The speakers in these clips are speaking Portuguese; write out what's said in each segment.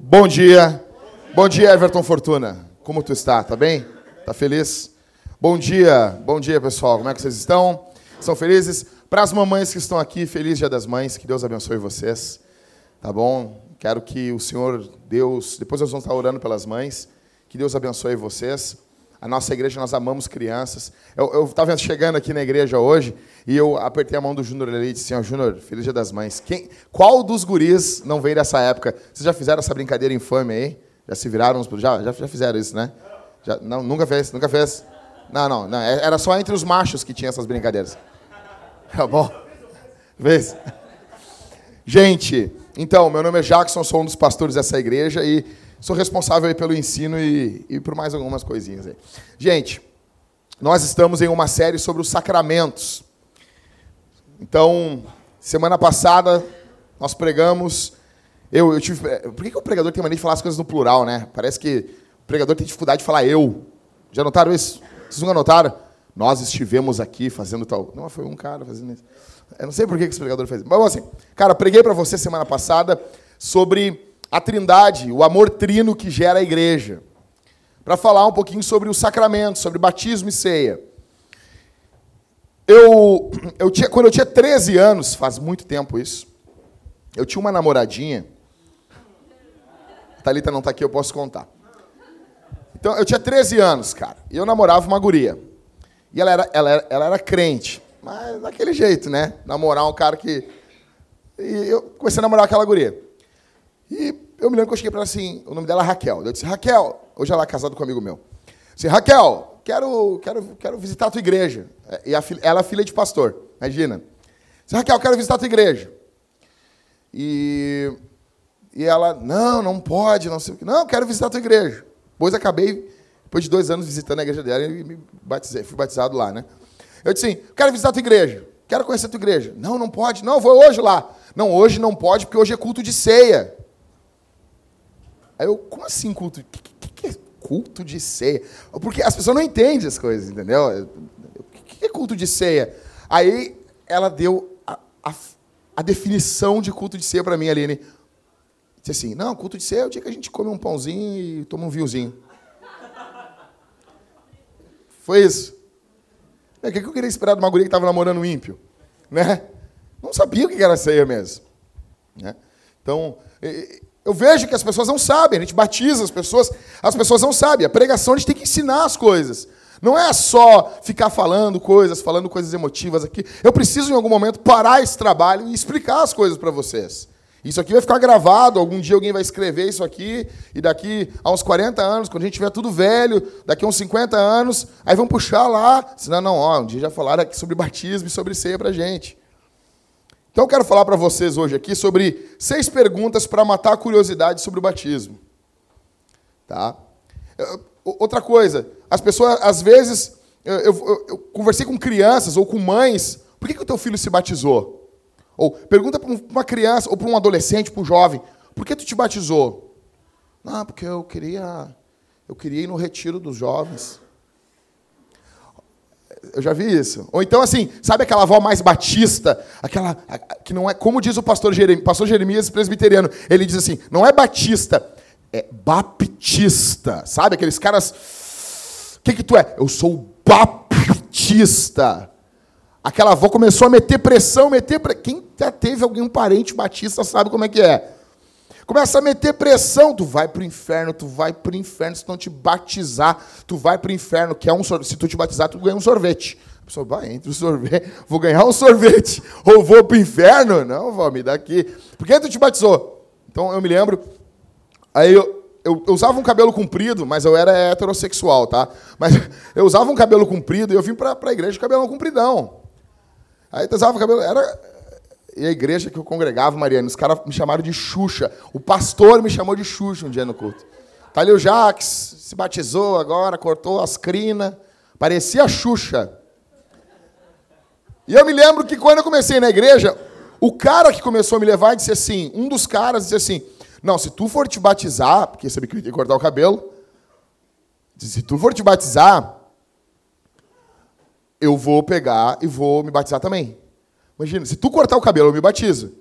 Bom dia. Bom dia, Everton Fortuna. Como tu está? Tá bem? Tá feliz? Bom dia. Bom dia, pessoal. Como é que vocês estão? São felizes? Para as mamães que estão aqui, feliz Dia das Mães. Que Deus abençoe vocês. Tá bom? Quero que o Senhor Deus, depois nós vamos estar orando pelas mães. Que Deus abençoe vocês. A nossa igreja, nós amamos crianças. Eu estava chegando aqui na igreja hoje e eu apertei a mão do Júnior ali e disse assim, Júnior, Feliz Dia das Mães. Quem, qual dos guris não veio dessa época? Vocês já fizeram essa brincadeira infame aí? Já se viraram? Já, já, já fizeram isso, né? Já, não, nunca fez, nunca fez. Não, não, não, é, era só entre os machos que tinha essas brincadeiras. Tá bom? Vês? Gente, então, meu nome é Jackson, sou um dos pastores dessa igreja e sou responsável pelo ensino e, e por mais algumas coisinhas aí. Gente, nós estamos em uma série sobre os sacramentos. Então, semana passada, nós pregamos. Eu, eu tive. Por que, que o pregador tem mania de falar as coisas no plural, né? Parece que o pregador tem dificuldade de falar eu. Já notaram isso? Vocês nunca notaram? Nós estivemos aqui fazendo tal. Não, foi um cara fazendo isso. Eu não sei por que esse pregador fez. Mas assim, cara, preguei para você semana passada sobre a trindade, o amor trino que gera a igreja. Para falar um pouquinho sobre o sacramento, sobre batismo e ceia. Eu, eu tinha, quando eu tinha 13 anos, faz muito tempo isso, eu tinha uma namoradinha. A Thalita não está aqui, eu posso contar. Então, eu tinha 13 anos, cara, e eu namorava uma guria. E ela era, ela era, ela era crente, mas daquele jeito, né? Namorar um cara que. E eu comecei a namorar aquela guria. E eu me lembro que eu cheguei para ela assim, o nome dela é Raquel. Eu disse, Raquel, hoje ela é casada com um amigo meu. Eu disse, Raquel, quero, quero, quero visitar a tua igreja. E a, ela é filha de pastor, imagina. Disse, Raquel, quero visitar a tua igreja. E, e ela, não, não pode, não sei o que. Não, quero visitar a tua igreja. Depois acabei, depois de dois anos visitando a igreja dela, e me batizei, fui batizado lá, né? Eu disse assim, quero visitar a tua igreja. Quero conhecer a tua igreja. Não, não pode. Não, vou hoje lá. Não, hoje não pode, porque hoje é culto de ceia. Aí eu, como assim culto? O que, que, é culto de ceia? Porque as pessoas não entendem as coisas, entendeu? O que é culto de ceia? Aí ela deu a, a, a definição de culto de ceia para mim, Aline. Disse assim, não, culto de ceia é o dia que a gente come um pãozinho e toma um vinhozinho. Foi isso. O que eu queria esperar de uma guria que estava namorando um ímpio? Né? Não sabia o que era ceia mesmo. Né? Então, eu vejo que as pessoas não sabem, a gente batiza as pessoas, as pessoas não sabem. A pregação a gente tem que ensinar as coisas. Não é só ficar falando coisas, falando coisas emotivas aqui. Eu preciso, em algum momento, parar esse trabalho e explicar as coisas para vocês. Isso aqui vai ficar gravado, algum dia alguém vai escrever isso aqui, e daqui a uns 40 anos, quando a gente tiver tudo velho, daqui a uns 50 anos, aí vão puxar lá, senão, não, ó, um dia já falaram aqui sobre batismo e sobre ceia para gente. Então eu quero falar para vocês hoje aqui sobre seis perguntas para matar a curiosidade sobre o batismo. Tá? Outra coisa, as pessoas, às vezes, eu, eu, eu conversei com crianças ou com mães, por que, que o teu filho se batizou? Ou pergunta para uma criança ou para um adolescente, para um jovem, por que tu te batizou? Não, porque eu queria, eu queria ir no retiro dos jovens. Eu já vi isso. Ou então, assim, sabe aquela avó mais batista? Aquela que não é. Como diz o pastor Jeremias, pastor Jeremias presbiteriano, ele diz assim: não é batista, é baptista. Sabe aqueles caras. O que, que tu é? Eu sou baptista. Aquela avó começou a meter pressão, meter. Pre... Quem já teve algum parente batista sabe como é que é. Começa a meter pressão, tu vai para o inferno, tu vai para o inferno, se não te batizar, tu vai para o inferno, que é um se tu te batizar, tu ganha um sorvete. A pessoa vai, entre o sorvete, vou ganhar um sorvete, ou vou para o inferno? Não, vó, me dá aqui. Por que tu te batizou? Então eu me lembro, aí eu, eu, eu, usava um cabelo comprido, mas eu era heterossexual, tá? Mas eu usava um cabelo comprido e eu vim para a igreja de cabelo compridão. Aí eu usava o cabelo, era, e a igreja que eu congregava, Mariana, os caras me chamaram de Xuxa. O pastor me chamou de Xuxa um dia no culto. Tá ali o Jax, se batizou agora, cortou as crinas. Parecia Xuxa. E eu me lembro que quando eu comecei na igreja, o cara que começou a me levar disse assim, um dos caras disse assim, não, se tu for te batizar, porque sabia que eu ia cortar o cabelo, disse, se tu for te batizar, eu vou pegar e vou me batizar também. Imagina, se tu cortar o cabelo, eu me batizo.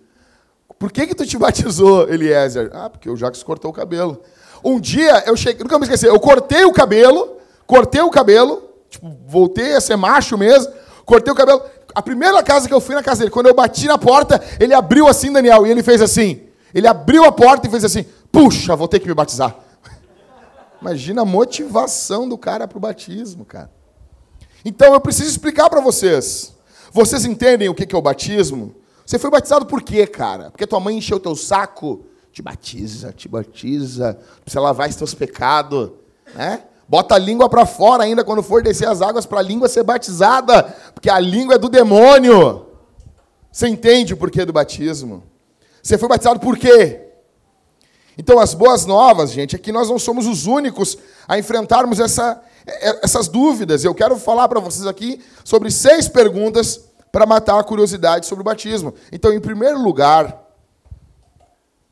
Por que que tu te batizou, Eliezer? Ah, porque o Jacques cortou o cabelo. Um dia eu cheguei, nunca me esqueci, eu cortei o cabelo, cortei o cabelo, tipo, voltei a ser macho mesmo, cortei o cabelo. A primeira casa que eu fui na casa dele, quando eu bati na porta, ele abriu assim, Daniel, e ele fez assim. Ele abriu a porta e fez assim: puxa, vou ter que me batizar. Imagina a motivação do cara para o batismo, cara. Então eu preciso explicar para vocês. Vocês entendem o que é o batismo? Você foi batizado por quê, cara? Porque tua mãe encheu teu saco? Te batiza, te batiza. Precisa lavar os teus pecados. Né? Bota a língua para fora ainda quando for descer as águas para a língua ser batizada. Porque a língua é do demônio. Você entende o porquê do batismo? Você foi batizado por quê? Então, as boas novas, gente, é que nós não somos os únicos a enfrentarmos essa, essas dúvidas. Eu quero falar para vocês aqui sobre seis perguntas para matar a curiosidade sobre o batismo. Então, em primeiro lugar,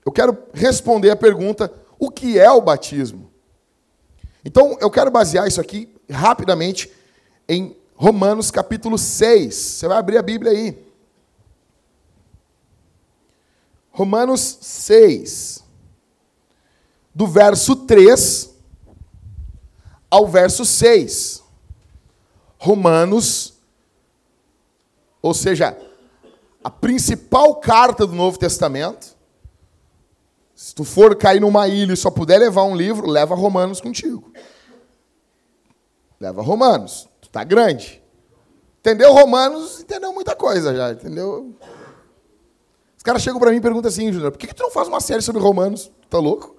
eu quero responder a pergunta: o que é o batismo? Então, eu quero basear isso aqui rapidamente em Romanos capítulo 6. Você vai abrir a Bíblia aí. Romanos 6, do verso 3 ao verso 6. Romanos, ou seja, a principal carta do Novo Testamento. Se tu for cair numa ilha e só puder levar um livro, leva Romanos contigo. Leva Romanos. Tu tá grande. Entendeu Romanos? Entendeu muita coisa já, entendeu? Os caras chegam para mim e perguntam assim, Júnior, por que, que tu não faz uma série sobre Romanos? Tu tá louco?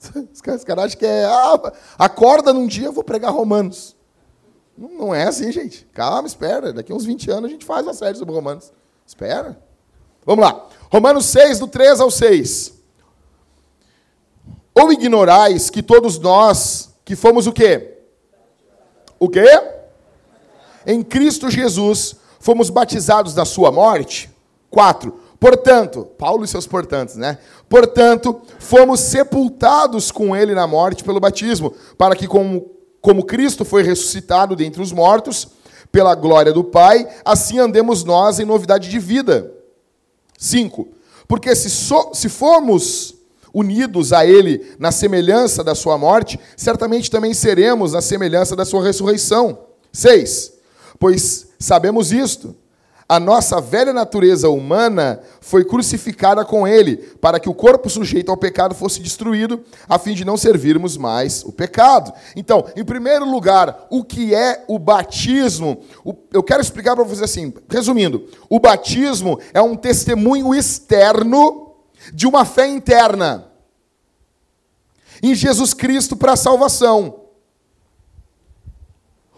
Os caras, cara acham que é. Ah, acorda num dia, eu vou pregar Romanos. Não, não é assim, gente. Calma, espera. Daqui uns 20 anos a gente faz uma série sobre Romanos. Espera. Vamos lá. Romanos 6, do 3 ao 6. Ou ignorais que todos nós que fomos o quê? O quê? Em Cristo Jesus fomos batizados da sua morte. 4 Portanto, Paulo e seus portantos, né? Portanto, fomos sepultados com ele na morte pelo batismo, para que, como, como Cristo foi ressuscitado dentre os mortos, pela glória do Pai, assim andemos nós em novidade de vida. 5. Porque se, so, se formos unidos a Ele na semelhança da Sua morte, certamente também seremos na semelhança da Sua ressurreição. 6. Pois sabemos isto a nossa velha natureza humana foi crucificada com ele, para que o corpo sujeito ao pecado fosse destruído, a fim de não servirmos mais o pecado. Então, em primeiro lugar, o que é o batismo? Eu quero explicar para vocês assim, resumindo: o batismo é um testemunho externo de uma fé interna em Jesus Cristo para a salvação.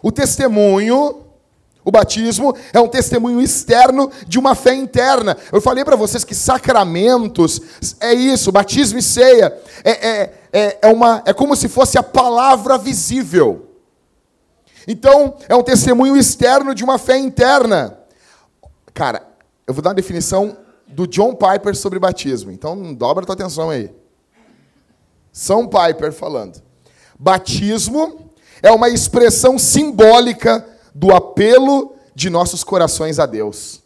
O testemunho o batismo é um testemunho externo de uma fé interna. Eu falei para vocês que sacramentos é isso, batismo e ceia é, é, é, é, uma, é como se fosse a palavra visível. Então, é um testemunho externo de uma fé interna. Cara, eu vou dar uma definição do John Piper sobre batismo. Então, dobra tua atenção aí. São Piper falando. Batismo é uma expressão simbólica do apelo de nossos corações a Deus.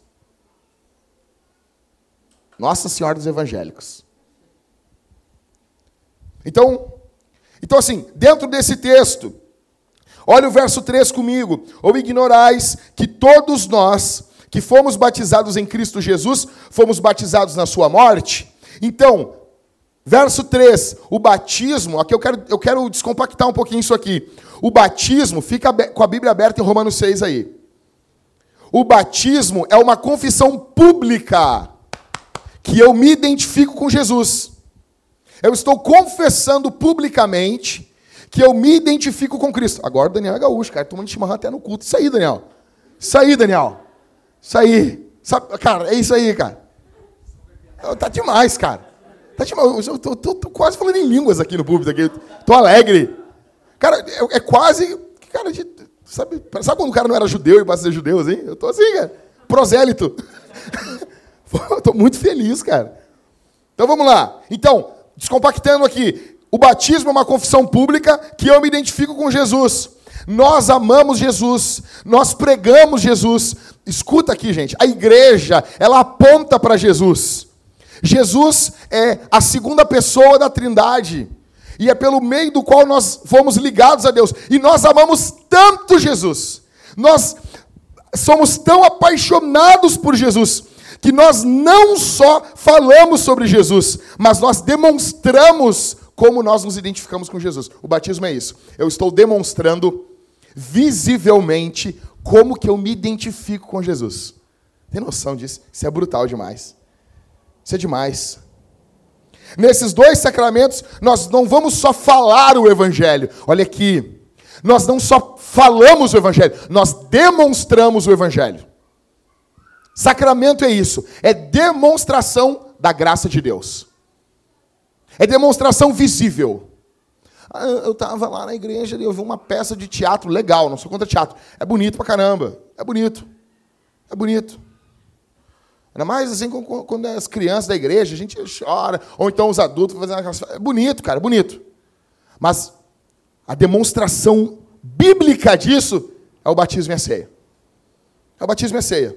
Nossa Senhora dos Evangélicos. Então, então assim, dentro desse texto, olha o verso 3 comigo. Ou ignorais que todos nós que fomos batizados em Cristo Jesus, fomos batizados na sua morte? Então, verso 3, o batismo, aqui eu quero, eu quero descompactar um pouquinho isso aqui. O batismo, fica com a Bíblia aberta em Romanos 6 aí. O batismo é uma confissão pública que eu me identifico com Jesus. Eu estou confessando publicamente que eu me identifico com Cristo. Agora o Daniel é gaúcho, cara, tomando chimarrão até no culto. Isso aí, Daniel. Isso aí, Daniel. Isso aí. Cara, é isso aí, cara. Tá demais, cara. Tá demais. Eu tô, tô, tô quase falando em línguas aqui no público. Aqui. Tô alegre. Cara, é, é quase. Cara, de, sabe, sabe quando o cara não era judeu e passa a ser judeu, assim? Eu tô assim, cara. Prosélito. eu tô muito feliz, cara. Então vamos lá. Então, descompactando aqui. O batismo é uma confissão pública que eu me identifico com Jesus. Nós amamos Jesus, nós pregamos Jesus. Escuta aqui, gente, a igreja, ela aponta para Jesus. Jesus é a segunda pessoa da Trindade. E é pelo meio do qual nós fomos ligados a Deus. E nós amamos tanto Jesus. Nós somos tão apaixonados por Jesus que nós não só falamos sobre Jesus, mas nós demonstramos como nós nos identificamos com Jesus. O batismo é isso. Eu estou demonstrando visivelmente como que eu me identifico com Jesus. Tem noção disso? Isso é brutal demais. Isso é demais. Nesses dois sacramentos, nós não vamos só falar o evangelho. Olha aqui. Nós não só falamos o evangelho, nós demonstramos o evangelho. Sacramento é isso, é demonstração da graça de Deus. É demonstração visível. Ah, eu estava lá na igreja e eu vi uma peça de teatro legal, não sou contra teatro. É bonito pra caramba. É bonito. É bonito. Ainda mais assim quando as crianças da igreja, a gente chora, ou então os adultos fazendo aquelas. É bonito, cara, é bonito. Mas a demonstração bíblica disso é o batismo e a ceia. É o batismo e a ceia.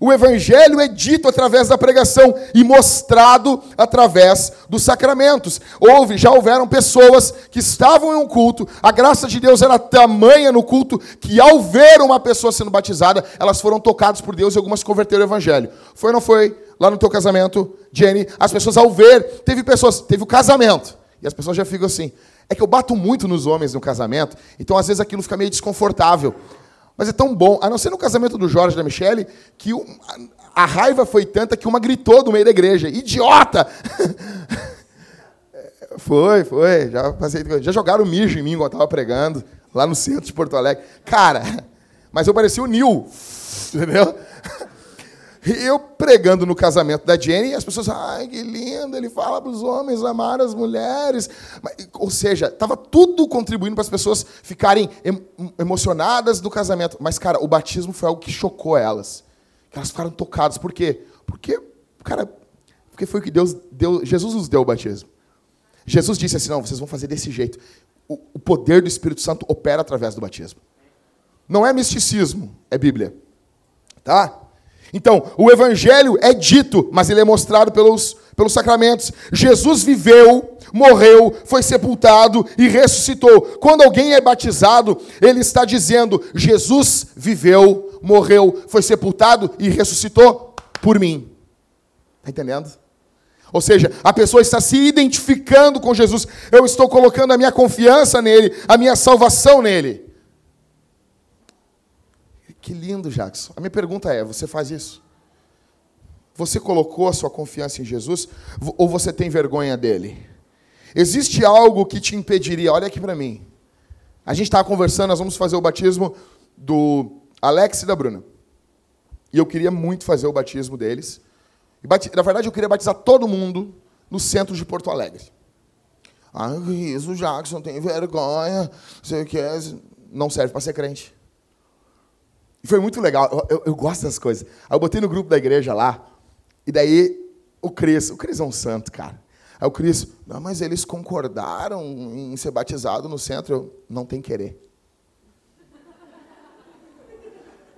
O evangelho é dito através da pregação e mostrado através dos sacramentos. Houve, já houveram pessoas que estavam em um culto, a graça de Deus era tamanha no culto que ao ver uma pessoa sendo batizada, elas foram tocadas por Deus e algumas converteram o evangelho. Foi ou não foi? Lá no teu casamento, Jenny, as pessoas ao ver, teve pessoas, teve o casamento. E as pessoas já ficam assim. É que eu bato muito nos homens no casamento, então às vezes aquilo fica meio desconfortável. Mas é tão bom, a não ser no casamento do Jorge e da Michelle, que a raiva foi tanta que uma gritou do meio da igreja: Idiota! foi, foi. Já, passei, já jogaram mijo em mim enquanto eu estava pregando, lá no centro de Porto Alegre. Cara, mas eu parecia o Nil, entendeu? Eu pregando no casamento da Jenny, e as pessoas, ai, que lindo, ele fala para os homens amar as mulheres. Ou seja, estava tudo contribuindo para as pessoas ficarem emocionadas no casamento. Mas, cara, o batismo foi algo que chocou elas. Elas ficaram tocadas. Por quê? Porque, cara, porque foi o que Deus deu, Jesus nos deu o batismo. Jesus disse assim: não, vocês vão fazer desse jeito. O, o poder do Espírito Santo opera através do batismo. Não é misticismo, é Bíblia. Tá? Então, o evangelho é dito, mas ele é mostrado pelos, pelos sacramentos. Jesus viveu, morreu, foi sepultado e ressuscitou. Quando alguém é batizado, ele está dizendo: Jesus viveu, morreu, foi sepultado e ressuscitou por mim. Está entendendo? Ou seja, a pessoa está se identificando com Jesus. Eu estou colocando a minha confiança nele, a minha salvação nele. Que lindo, Jackson. A minha pergunta é: você faz isso? Você colocou a sua confiança em Jesus ou você tem vergonha dele? Existe algo que te impediria? Olha aqui para mim. A gente estava conversando, nós vamos fazer o batismo do Alex e da Bruna. E eu queria muito fazer o batismo deles. Na verdade, eu queria batizar todo mundo no centro de Porto Alegre. Ah, isso, Jackson, tem vergonha. Você quer. Não serve para ser crente. E foi muito legal. Eu, eu, eu, gosto das coisas. Aí eu botei no grupo da igreja lá. E daí o Cris, o Cris é um santo, cara. Aí o Cris, não, mas eles concordaram em ser batizado no centro. Eu, não tem querer.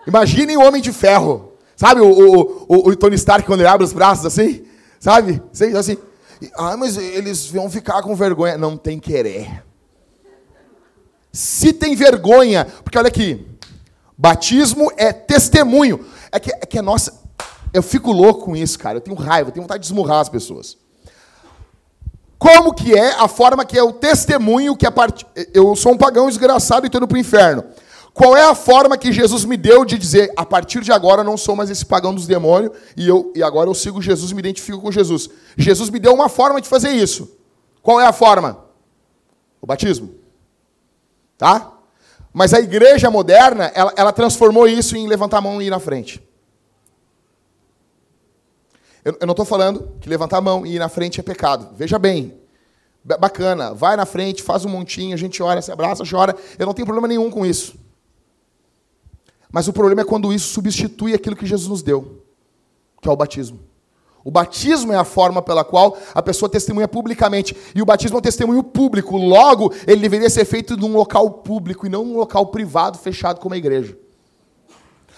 Imaginem o Homem de Ferro. Sabe o, o, o, o, Tony Stark quando ele abre os braços assim? Sabe? Assim. Ah, mas eles vão ficar com vergonha. Não tem querer. Se tem vergonha, porque olha aqui, Batismo é testemunho. É que, é que nossa. Eu fico louco com isso, cara. Eu tenho raiva, eu tenho vontade de esmurrar as pessoas. Como que é a forma que é o testemunho que a part... eu sou um pagão desgraçado e estou indo para o inferno? Qual é a forma que Jesus me deu de dizer, a partir de agora não sou mais esse pagão dos demônios e, eu, e agora eu sigo Jesus e me identifico com Jesus? Jesus me deu uma forma de fazer isso. Qual é a forma? O batismo. Tá? Mas a igreja moderna, ela, ela transformou isso em levantar a mão e ir na frente. Eu, eu não estou falando que levantar a mão e ir na frente é pecado. Veja bem. Bacana, vai na frente, faz um montinho, a gente ora, se abraça, chora. Eu não tenho problema nenhum com isso. Mas o problema é quando isso substitui aquilo que Jesus nos deu, que é o batismo. O batismo é a forma pela qual a pessoa testemunha publicamente. E o batismo é um testemunho público. Logo, ele deveria ser feito num local público e não num local privado, fechado como a igreja.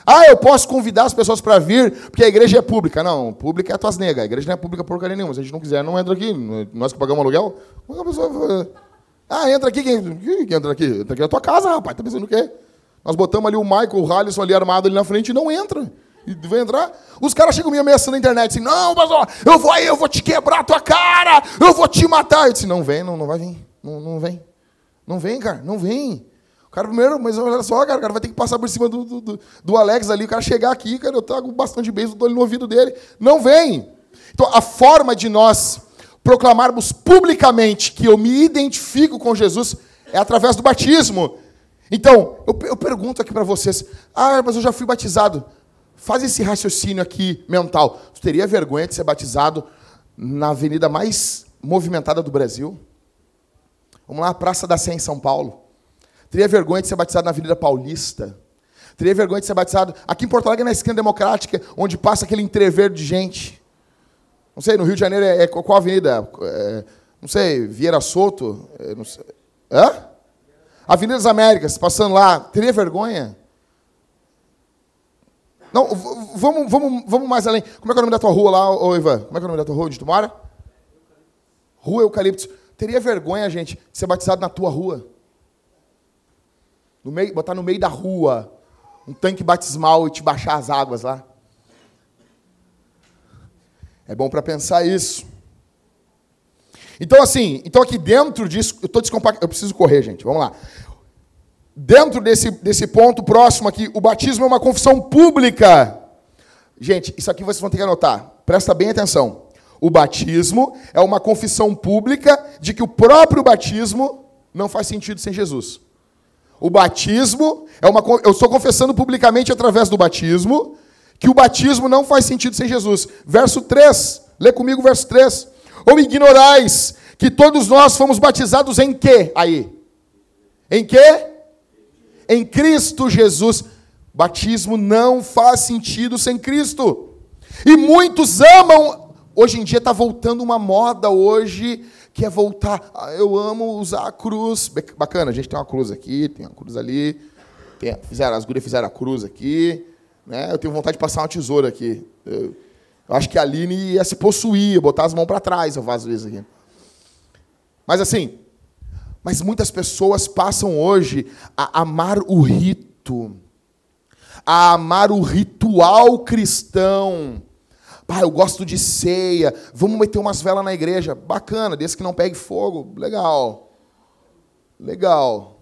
Ah, eu posso convidar as pessoas para vir porque a igreja é pública. Não, pública é a tuas negas. A igreja não é pública porcaria nenhuma. Se a gente não quiser, não entra aqui. Nós que pagamos aluguel. Como a pessoa... Ah, entra aqui. Quem, quem entra aqui? Entra aqui na tua casa, rapaz. Tá pensando o quê? Nós botamos ali o Michael, o Halisson ali armado ali na frente e não entra. E vai entrar. Os caras chegam me ameaçando na internet assim: Não, pastor, eu vou aí, eu vou te quebrar a tua cara, eu vou te matar. Eu disse: Não vem, não, não vai vir. Não, não vem. Não vem, cara, não vem cara, primeiro, mas olha só, cara, o cara vai ter que passar por cima do, do, do Alex ali, o cara chegar aqui, cara, eu trago bastante beijo, dou ele no ouvido dele. Não vem. Então, a forma de nós proclamarmos publicamente que eu me identifico com Jesus é através do batismo. Então, eu, eu pergunto aqui para vocês: ah, mas eu já fui batizado. Faz esse raciocínio aqui mental. Você teria vergonha de ser batizado na avenida mais movimentada do Brasil? Vamos lá, Praça da Sé, em São Paulo. Teria vergonha de ser batizado na Avenida Paulista. Teria vergonha de ser batizado aqui em Porto Alegre, na esquina democrática, onde passa aquele entrever de gente. Não sei, no Rio de Janeiro é, é qual avenida? É, não sei, Vieira Soto? É, não sei. Hã? Avenida das Américas, passando lá. Teria vergonha? Não, vamos, vamos, vamos mais além. Como é que é o nome da tua rua lá, ô Ivan? Como é que é o nome da tua rua onde tu mora? Rua Eucalipto. Teria vergonha, gente, de ser batizado na tua rua? No meio, botar no meio da rua um tanque batismal e te baixar as águas lá. É bom para pensar isso. Então, assim, então aqui dentro disso, eu descompactando, eu preciso correr, gente, vamos lá. Dentro desse, desse ponto próximo aqui, o batismo é uma confissão pública. Gente, isso aqui vocês vão ter que anotar, presta bem atenção. O batismo é uma confissão pública de que o próprio batismo não faz sentido sem Jesus. O batismo é uma. Eu estou confessando publicamente através do batismo que o batismo não faz sentido sem Jesus. Verso 3. Lê comigo verso 3. Ou ignorais que todos nós fomos batizados em quê? Aí. Em quê? Em Cristo Jesus. Batismo não faz sentido sem Cristo. E muitos amam. Hoje em dia está voltando uma moda hoje quer voltar. Ah, eu amo usar a cruz. Bacana, a gente tem uma cruz aqui, tem uma cruz ali. Tem, fizeram, as gurias fizeram a cruz aqui. Né? Eu tenho vontade de passar uma tesoura aqui. Eu, eu acho que a Aline ia se possuir, botar as mãos para trás, eu faço isso aqui. Mas assim, mas muitas pessoas passam hoje a amar o rito, a amar o ritual cristão, Pai, eu gosto de ceia. Vamos meter umas velas na igreja. Bacana, desde que não pegue fogo. Legal. Legal.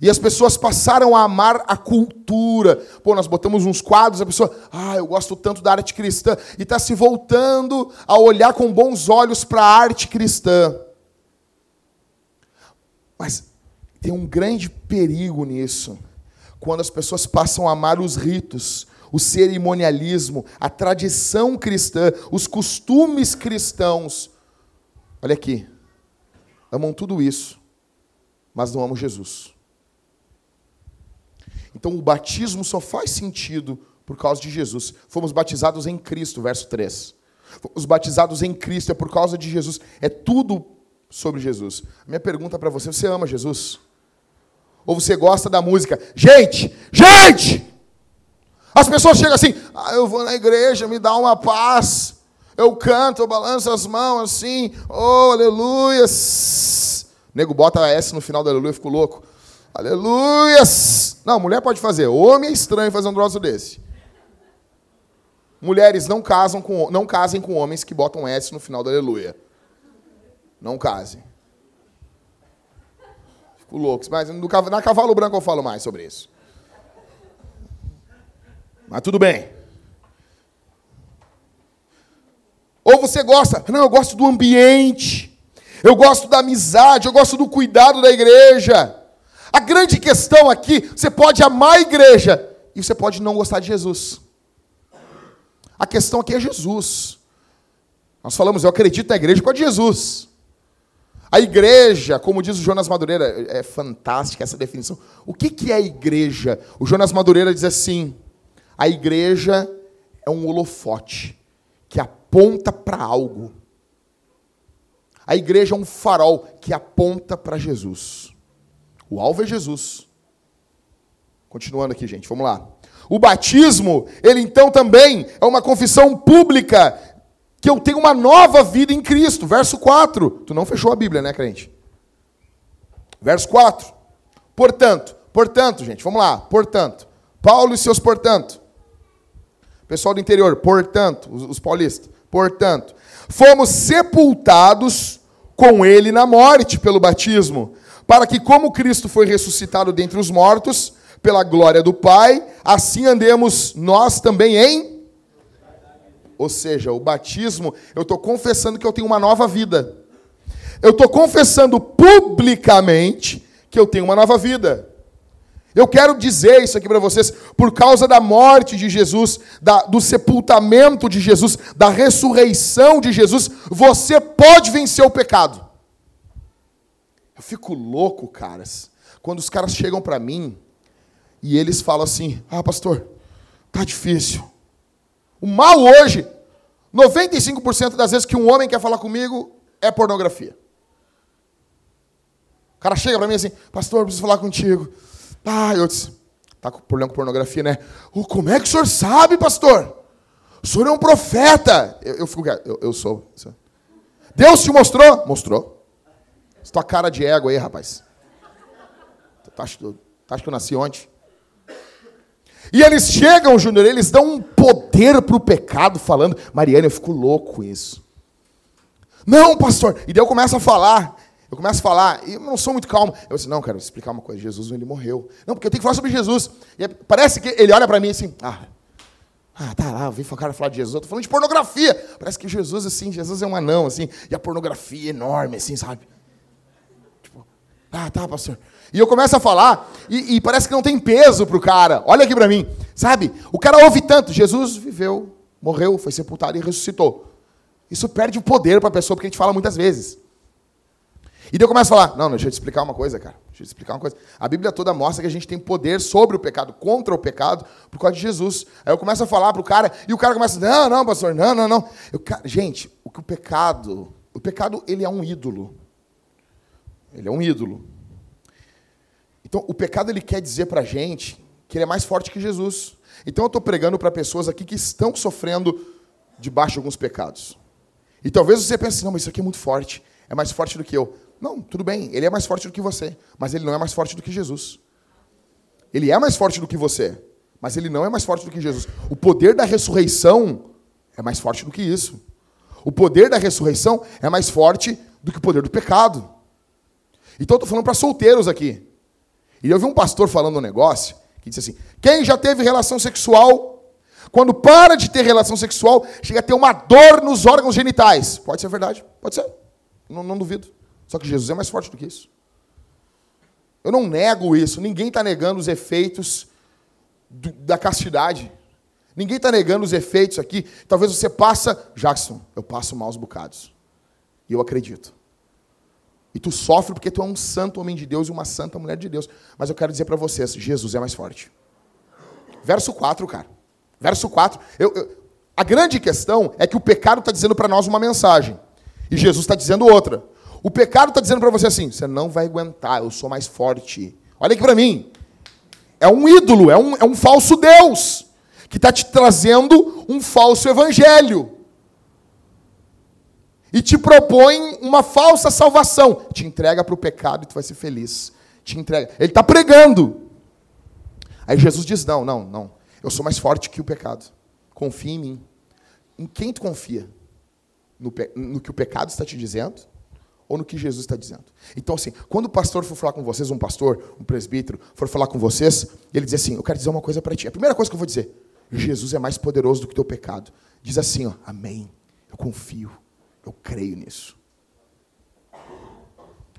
E as pessoas passaram a amar a cultura. Pô, nós botamos uns quadros, a pessoa, ah, eu gosto tanto da arte cristã. E está se voltando a olhar com bons olhos para a arte cristã. Mas tem um grande perigo nisso. Quando as pessoas passam a amar os ritos, o cerimonialismo, a tradição cristã, os costumes cristãos. Olha aqui. Amam tudo isso, mas não amam Jesus. Então o batismo só faz sentido por causa de Jesus. Fomos batizados em Cristo, verso 3. Fomos batizados em Cristo, é por causa de Jesus. É tudo sobre Jesus. Minha pergunta para você: você ama Jesus? Ou você gosta da música? Gente, gente! As pessoas chegam assim, ah, eu vou na igreja, me dá uma paz. Eu canto, eu balanço as mãos assim, oh, aleluia. Nego bota S no final da aleluia, fico louco. Aleluia. Não, mulher pode fazer. Homem é estranho fazer um troço desse. Mulheres não casam com não casem com homens que botam S no final da aleluia. Não casem. Fico louco. Mas no, na cavalo branco eu falo mais sobre isso. Mas tudo bem. Ou você gosta, não, eu gosto do ambiente, eu gosto da amizade, eu gosto do cuidado da igreja. A grande questão aqui, você pode amar a igreja e você pode não gostar de Jesus. A questão aqui é Jesus. Nós falamos, eu acredito na igreja com a de Jesus. A igreja, como diz o Jonas Madureira, é fantástica essa definição. O que, que é a igreja? O Jonas Madureira diz assim: a igreja é um holofote que aponta para algo. A igreja é um farol que aponta para Jesus. O alvo é Jesus. Continuando aqui, gente, vamos lá. O batismo, ele então também é uma confissão pública que eu tenho uma nova vida em Cristo. Verso 4. Tu não fechou a Bíblia, né, crente? Verso 4. Portanto, portanto, gente, vamos lá. Portanto, Paulo e seus portanto. Pessoal do interior, portanto, os, os paulistas. Portanto, fomos sepultados com ele na morte pelo batismo, para que como Cristo foi ressuscitado dentre os mortos, pela glória do Pai, assim andemos nós também em ou seja, o batismo, eu estou confessando que eu tenho uma nova vida. Eu estou confessando publicamente que eu tenho uma nova vida. Eu quero dizer isso aqui para vocês, por causa da morte de Jesus, da, do sepultamento de Jesus, da ressurreição de Jesus, você pode vencer o pecado. Eu fico louco, caras, quando os caras chegam para mim e eles falam assim: Ah, pastor, tá difícil. O mal hoje, 95% das vezes que um homem quer falar comigo é pornografia. O cara chega para mim assim, pastor, preciso falar contigo. Ah, eu disse, tá com problema com pornografia, né? Oh, como é que o senhor sabe, pastor? O senhor é um profeta. Eu, eu fico, eu, eu sou. Deus te mostrou? Mostrou. Tua cara de ego aí, rapaz. Tu acha, tu acha que eu nasci ontem? E eles chegam, Júnior, eles dão um poder para o pecado, falando. Mariana, eu fico louco com isso. Não, pastor. E daí eu começo a falar. Eu começo a falar, e eu não sou muito calmo. Eu disse, não, quero explicar uma coisa. Jesus, ele morreu. Não, porque eu tenho que falar sobre Jesus. E parece que ele olha para mim assim, ah, ah, tá lá, eu vim cara falar de Jesus. Eu tô falando de pornografia. Parece que Jesus, assim, Jesus é um anão, assim, e a pornografia é enorme, assim, sabe? Ah, tá, pastor. E eu começo a falar e, e parece que não tem peso para o cara. Olha aqui para mim, sabe? O cara ouve tanto. Jesus viveu, morreu, foi sepultado e ressuscitou. Isso perde o poder para a pessoa, porque a gente fala muitas vezes. E daí eu começo a falar, não, deixa eu te explicar uma coisa, cara. Deixa eu te explicar uma coisa. A Bíblia toda mostra que a gente tem poder sobre o pecado, contra o pecado, por causa de Jesus. Aí eu começo a falar para o cara, e o cara começa, não, não, pastor, não, não, não. Eu, gente, o que o pecado, o pecado, ele é um ídolo. Ele é um ídolo. Então, o pecado ele quer dizer para a gente que ele é mais forte que Jesus. Então, eu estou pregando para pessoas aqui que estão sofrendo debaixo de alguns pecados. E talvez você pense, não, mas isso aqui é muito forte, é mais forte do que eu. Não, tudo bem, ele é mais forte do que você, mas ele não é mais forte do que Jesus. Ele é mais forte do que você, mas ele não é mais forte do que Jesus. O poder da ressurreição é mais forte do que isso. O poder da ressurreição é mais forte do que o poder do pecado. Então eu estou falando para solteiros aqui. E eu vi um pastor falando um negócio que disse assim: quem já teve relação sexual, quando para de ter relação sexual, chega a ter uma dor nos órgãos genitais. Pode ser verdade, pode ser. Não, não duvido. Só que Jesus é mais forte do que isso. Eu não nego isso. Ninguém está negando os efeitos do, da castidade. Ninguém está negando os efeitos aqui. Talvez você passa, Jackson, eu passo maus bocados. E eu acredito. E tu sofre porque tu é um santo homem de Deus e uma santa mulher de Deus. Mas eu quero dizer para vocês, Jesus é mais forte. Verso 4, cara. Verso 4. Eu, eu, a grande questão é que o pecado está dizendo para nós uma mensagem. E Jesus está dizendo outra. O pecado está dizendo para você assim: você não vai aguentar, eu sou mais forte. Olha aqui para mim. É um ídolo, é um, é um falso Deus que está te trazendo um falso evangelho e te propõe uma falsa salvação. Te entrega para o pecado e tu vai ser feliz. Te entrega. Ele está pregando. Aí Jesus diz: Não, não, não. Eu sou mais forte que o pecado. Confia em mim. Em quem tu confia? No, no que o pecado está te dizendo? Ou no que Jesus está dizendo? Então, assim, quando o pastor for falar com vocês, um pastor, um presbítero, for falar com vocês, ele diz assim: Eu quero dizer uma coisa para ti. A primeira coisa que eu vou dizer: Jesus é mais poderoso do que o teu pecado. Diz assim: ó, Amém. Eu confio. Eu creio nisso.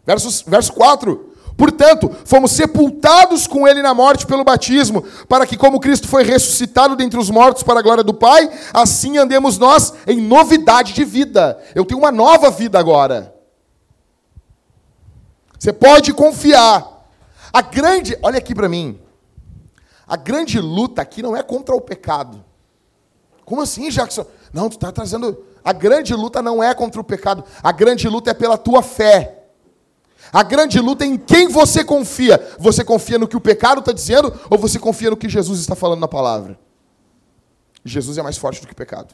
Versos, verso 4. Portanto, fomos sepultados com ele na morte pelo batismo, para que, como Cristo foi ressuscitado dentre os mortos para a glória do Pai, assim andemos nós em novidade de vida. Eu tenho uma nova vida agora. Você pode confiar. A grande, olha aqui para mim. A grande luta aqui não é contra o pecado. Como assim, Jackson? Não, tu está trazendo A grande luta não é contra o pecado, a grande luta é pela tua fé. A grande luta é em quem você confia. Você confia no que o pecado está dizendo ou você confia no que Jesus está falando na palavra? Jesus é mais forte do que o pecado.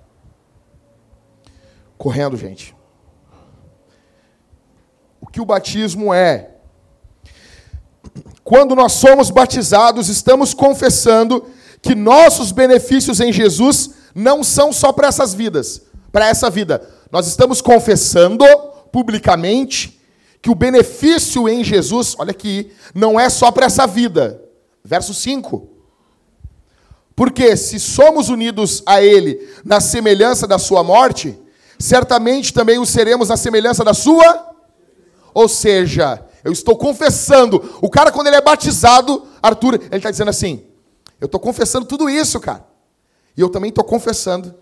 Correndo, gente. O que o batismo é? Quando nós somos batizados, estamos confessando que nossos benefícios em Jesus não são só para essas vidas, para essa vida. Nós estamos confessando publicamente que o benefício em Jesus, olha aqui, não é só para essa vida. Verso 5. Porque se somos unidos a Ele na semelhança da Sua morte, certamente também o seremos na semelhança da Sua. Ou seja, eu estou confessando. O cara, quando ele é batizado, Arthur, ele está dizendo assim: Eu estou confessando tudo isso, cara. E eu também estou confessando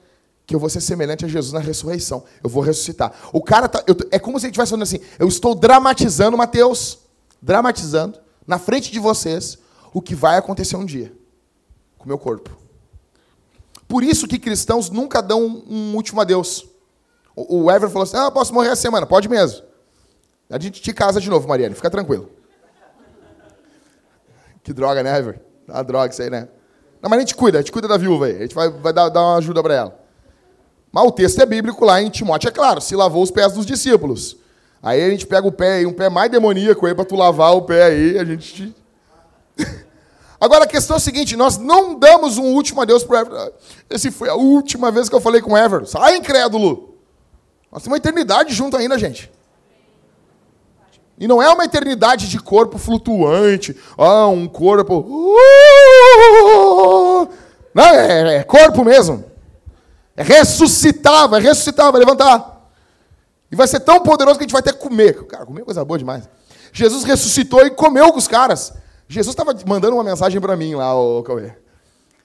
que eu vou ser semelhante a Jesus na ressurreição. Eu vou ressuscitar. O cara tá, eu, é como se ele estivesse falando assim: eu estou dramatizando, Mateus, dramatizando na frente de vocês o que vai acontecer um dia com o meu corpo. Por isso que cristãos nunca dão um último adeus. O, Ever falou assim: ah, posso morrer essa semana? Pode mesmo. A gente te casa de novo, Mariane, fica tranquilo. Que droga, né, Ever? Dá droga isso aí, né? Não, mas a gente cuida, a gente cuida da viúva aí. A gente vai, vai dar, dar uma ajuda para ela. Mas o texto é bíblico lá em Timóteo, é claro, se lavou os pés dos discípulos. Aí a gente pega o pé aí, um pé mais demoníaco aí para tu lavar o pé aí, a gente te... Agora a questão é a seguinte, nós não damos um último adeus pro Ever. Esse foi a última vez que eu falei com o Ever. Sai, incrédulo. Nós temos uma eternidade junto ainda, gente. E não é uma eternidade de corpo flutuante. Ah, um corpo. Uh! Não, é, é corpo mesmo. Ressuscitar, vai levantar. E vai ser tão poderoso que a gente vai que comer. Cara, comer é coisa boa demais. Jesus ressuscitou e comeu com os caras. Jesus estava mandando uma mensagem para mim lá, o Cauê.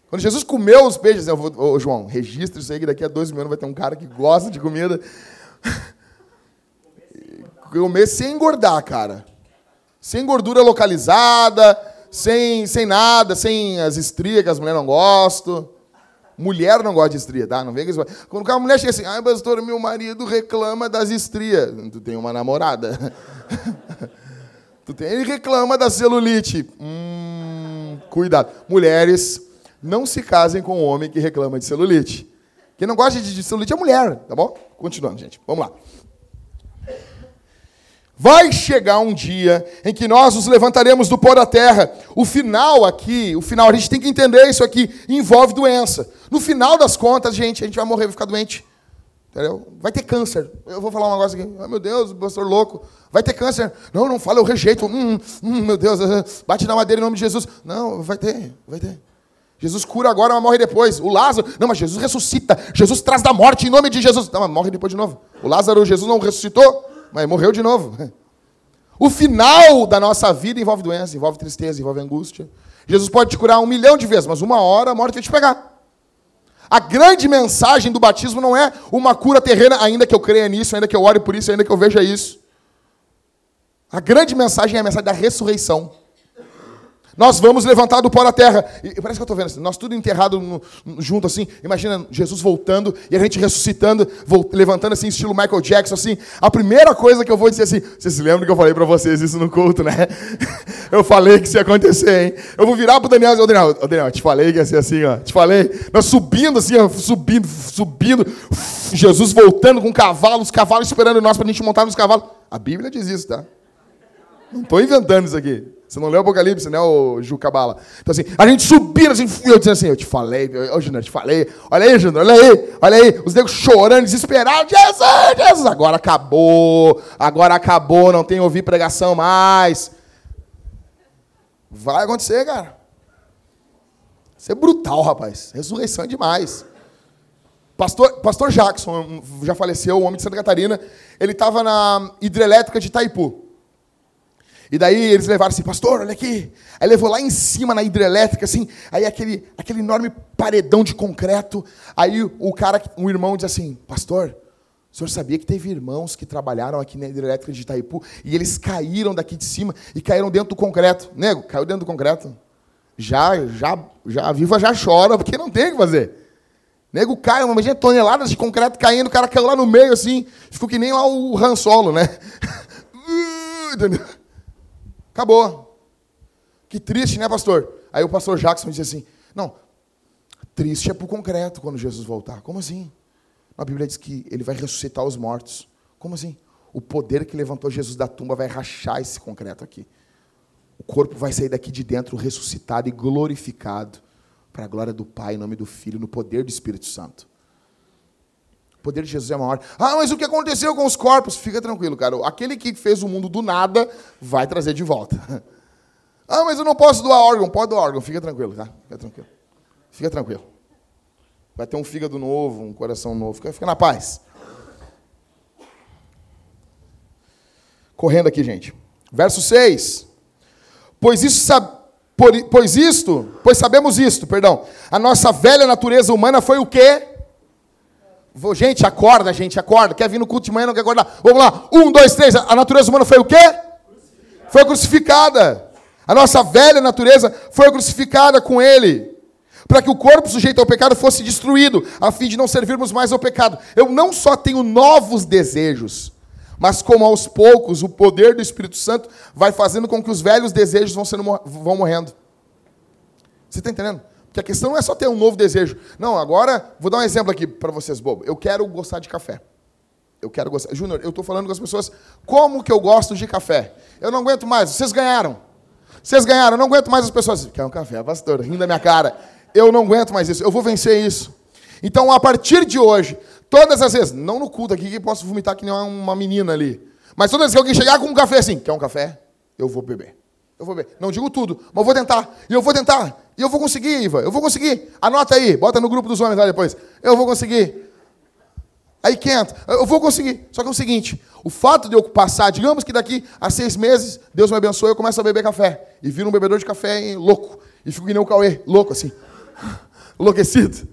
Quando Jesus comeu os peixes, eu vou, ô, João, registre isso aí que daqui a dois mil anos vai ter um cara que gosta de comida. Comer sem engordar, cara. Sem gordura localizada, sem, sem nada, sem as estrias que as mulheres não gostam. Mulher não gosta de estria, tá? Não vem que Quando a mulher chega assim, ai, pastor, meu marido reclama das estrias. Tu tem uma namorada. tu tem... Ele reclama da celulite. Hum, cuidado. Mulheres, não se casem com um homem que reclama de celulite. Quem não gosta de celulite é mulher, tá bom? Continuando, gente. Vamos lá. Vai chegar um dia em que nós nos levantaremos do pó da terra. O final aqui, o final, a gente tem que entender isso aqui, envolve doença. No final das contas, gente, a gente vai morrer, vai ficar doente. Entendeu? Vai ter câncer. Eu vou falar um negócio aqui. Oh, meu Deus, pastor louco. Vai ter câncer. Não, não fala, eu rejeito. Hum, hum, meu Deus, bate na madeira em nome de Jesus. Não, vai ter, vai ter. Jesus cura agora, mas morre depois. O Lázaro, não, mas Jesus ressuscita. Jesus traz da morte em nome de Jesus. Não, mas morre depois de novo. O Lázaro, Jesus não ressuscitou? Mas morreu de novo. O final da nossa vida envolve doença, envolve tristeza, envolve angústia. Jesus pode te curar um milhão de vezes, mas uma hora a morte vai te pegar. A grande mensagem do batismo não é uma cura terrena, ainda que eu creia nisso, ainda que eu ore por isso, ainda que eu veja isso. A grande mensagem é a mensagem da ressurreição. Nós vamos levantar do pó da terra. E parece que eu estou vendo assim, nós tudo enterrado no, junto assim. Imagina Jesus voltando e a gente ressuscitando, levantando assim, estilo Michael Jackson, assim. A primeira coisa que eu vou dizer assim, vocês se lembram que eu falei para vocês isso no culto, né? Eu falei que isso ia acontecer, hein? Eu vou virar pro Daniel e dizer, Daniel, oh, Daniel, te falei que ia ser assim, ó. Te falei. Nós subindo assim, ó, subindo, subindo. Jesus voltando com cavalos, os cavalos esperando nós para a gente montar nos cavalos. A Bíblia diz isso, tá? Não estou inventando isso aqui. Você não leu o Apocalipse, né, o Jucabala? Então, assim, a gente subindo, assim, eu dizendo assim, eu te falei, ô Júnior, eu te falei, olha aí, Júnior, olha aí, olha aí, os negros chorando, desesperados, Jesus, Jesus, agora acabou, agora acabou, não tem ouvir pregação mais. Vai acontecer, cara. Isso é brutal, rapaz. Ressurreição é demais. Pastor, Pastor Jackson, já faleceu, o homem de Santa Catarina, ele estava na hidrelétrica de Itaipu. E daí eles levaram assim, pastor, olha aqui. Aí levou lá em cima na hidrelétrica, assim, aí aquele, aquele enorme paredão de concreto. Aí o cara, um irmão diz assim, pastor, o senhor sabia que teve irmãos que trabalharam aqui na hidrelétrica de Itaipu e eles caíram daqui de cima e caíram dentro do concreto. Nego, caiu dentro do concreto. Já, já, já, viva já chora porque não tem o que fazer. nego cai, imagina toneladas de concreto caindo, o cara caiu lá no meio assim, ficou que nem lá o Han Solo, né? Acabou. Que triste, né, pastor? Aí o pastor Jackson disse assim: Não, triste é para o concreto quando Jesus voltar. Como assim? A Bíblia diz que ele vai ressuscitar os mortos. Como assim? O poder que levantou Jesus da tumba vai rachar esse concreto aqui. O corpo vai sair daqui de dentro ressuscitado e glorificado para a glória do Pai, em nome do Filho, no poder do Espírito Santo. Poder de Jesus é maior. Ah, mas o que aconteceu com os corpos? Fica tranquilo, cara. Aquele que fez o mundo do nada vai trazer de volta. Ah, mas eu não posso doar órgão. Pode doar órgão. Fica tranquilo, tá? Fica tranquilo. Fica tranquilo. Vai ter um fígado novo, um coração novo. Fica, fica na paz. Correndo aqui, gente. Verso 6. Pois isso por, pois isto, pois sabemos isto, perdão. A nossa velha natureza humana foi o quê? Gente, acorda, gente, acorda. Quer vir no culto de manhã, não quer acordar? Vamos lá. Um, dois, três. A natureza humana foi o quê? Foi crucificada. A nossa velha natureza foi crucificada com ele. Para que o corpo sujeito ao pecado fosse destruído, a fim de não servirmos mais ao pecado. Eu não só tenho novos desejos, mas como aos poucos o poder do Espírito Santo vai fazendo com que os velhos desejos vão, sendo, vão morrendo. Você está entendendo? Porque a questão não é só ter um novo desejo. Não, agora, vou dar um exemplo aqui para vocês, bobo. Eu quero gostar de café. Eu quero gostar. Júnior, eu estou falando com as pessoas como que eu gosto de café. Eu não aguento mais. Vocês ganharam. Vocês ganharam. Eu não aguento mais as pessoas. Quer um café, pastor? Rindo da minha cara. Eu não aguento mais isso. Eu vou vencer isso. Então, a partir de hoje, Todas as vezes, não no culto aqui que posso vomitar que nem uma menina ali. Mas todas as vezes que alguém chegar com um café assim, quer um café? Eu vou beber. Eu vou beber. Não digo tudo, mas eu vou tentar. E eu vou tentar. E eu vou conseguir, Iva. Eu vou conseguir. Anota aí, bota no grupo dos homens lá depois. Eu vou conseguir. Aí quenta. Eu vou conseguir. Só que é o seguinte: o fato de eu passar, digamos que daqui a seis meses, Deus me abençoe, eu começo a beber café. E viro um bebedor de café louco. E fico que nem o Cauê, louco assim. Enlouquecido.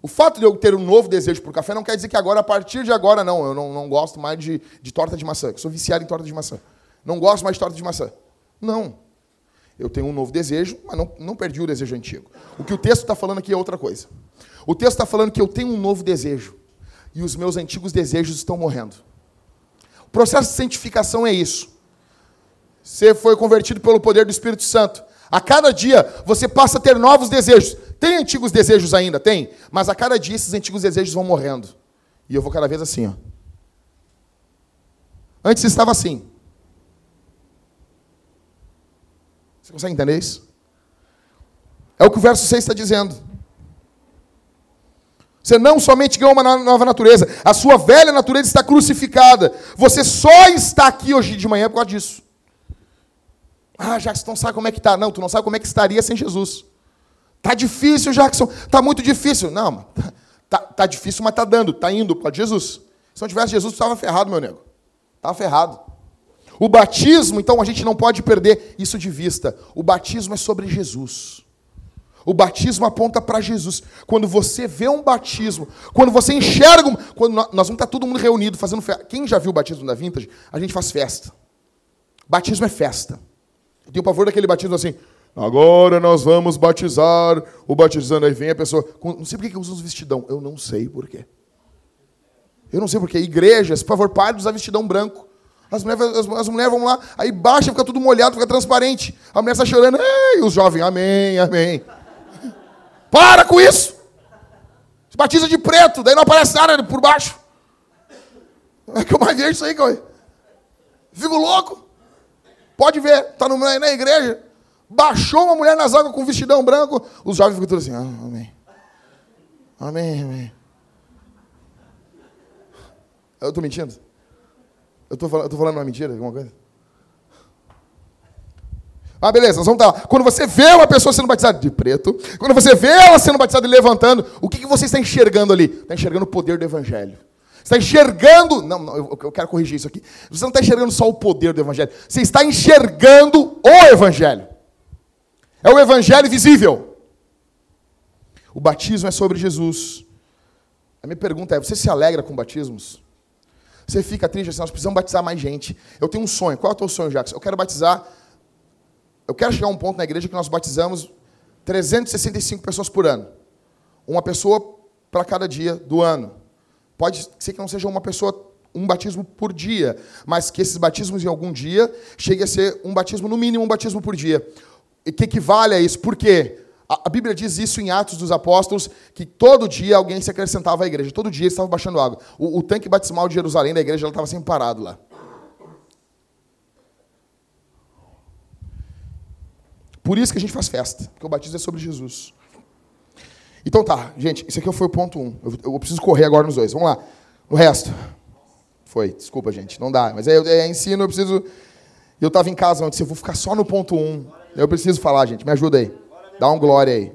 O fato de eu ter um novo desejo por café não quer dizer que agora, a partir de agora, não, eu não, não gosto mais de, de torta de maçã. Eu sou viciado em torta de maçã. Não gosto mais de torta de maçã. Não. Eu tenho um novo desejo, mas não, não perdi o desejo antigo. O que o texto está falando aqui é outra coisa. O texto está falando que eu tenho um novo desejo e os meus antigos desejos estão morrendo. O processo de santificação é isso. Você foi convertido pelo poder do Espírito Santo. A cada dia você passa a ter novos desejos. Tem antigos desejos ainda? Tem. Mas a cada dia esses antigos desejos vão morrendo. E eu vou cada vez assim, ó. Antes estava assim. Você consegue entender isso? É o que o verso 6 está dizendo. Você não somente ganhou uma nova natureza, a sua velha natureza está crucificada. Você só está aqui hoje de manhã por causa disso. Ah, Jackson, não sabe como é que está. Não, tu não sabe como é que estaria sem Jesus. Tá difícil, Jackson. Tá muito difícil. Não, tá, tá difícil, mas tá dando. Tá indo para Jesus. Se não tivesse Jesus, tu estava ferrado, meu nego. Estava ferrado. O batismo, então, a gente não pode perder isso de vista. O batismo é sobre Jesus. O batismo aponta para Jesus. Quando você vê um batismo, quando você enxerga, um, quando nós, vamos estar todo mundo reunido fazendo festa. Quem já viu o batismo da Vintage? A gente faz festa. Batismo é festa. Eu tenho pavor daquele batismo assim. Agora nós vamos batizar o batizando. Aí vem a pessoa. Não sei por que usa os vestidão. Eu não sei por quê. Eu não sei por quê. Igrejas, por favor, pare de usar vestidão branco. As mulheres, as, as mulheres vão lá, aí baixa, fica tudo molhado, fica transparente. A mulher está chorando, e os jovens, amém, amém. Para com isso! Se batiza de preto, daí não aparece nada por baixo. É que eu mais vejo isso aí, cara. Fico louco. Pode ver, está na igreja. Baixou uma mulher nas águas com um vestidão branco. Os jovens ficam todos assim, ah, amém. Amém, amém. Eu estou mentindo? Eu estou falando, uma mentira, alguma coisa? Ah, beleza, nós vamos estar lá. Quando você vê uma pessoa sendo batizada de preto, quando você vê ela sendo batizada e levantando, o que, que você está enxergando ali? Está enxergando o poder do Evangelho. Você está enxergando. Não, não, eu quero corrigir isso aqui. Você não está enxergando só o poder do Evangelho. Você está enxergando o Evangelho. É o evangelho visível. O batismo é sobre Jesus. A minha pergunta é: você se alegra com batismos? Você fica triste assim, nós precisamos batizar mais gente. Eu tenho um sonho. Qual é o teu sonho, Jackson? Eu quero batizar. Eu quero chegar a um ponto na igreja que nós batizamos 365 pessoas por ano. Uma pessoa para cada dia do ano. Pode ser que não seja uma pessoa um batismo por dia, mas que esses batismos em algum dia chegue a ser um batismo, no mínimo um batismo por dia. E que equivale a isso. Por quê? A, Bíblia diz isso em Atos dos Apóstolos, que todo dia alguém se acrescentava à igreja. Todo dia eles estavam baixando água. O, o tanque batismal de Jerusalém, da igreja, estava sempre parado lá. Por isso que a gente faz festa, porque o batismo é sobre Jesus. Então tá, gente, esse aqui foi o ponto 1. Um. Eu, eu, preciso correr agora nos dois. Vamos lá. No resto. Foi, desculpa, gente, não dá. Mas é, é ensino, eu preciso. Eu estava em casa antes, eu vou ficar só no ponto 1. Um. Eu preciso falar, gente, me ajuda aí. Dá um glória aí.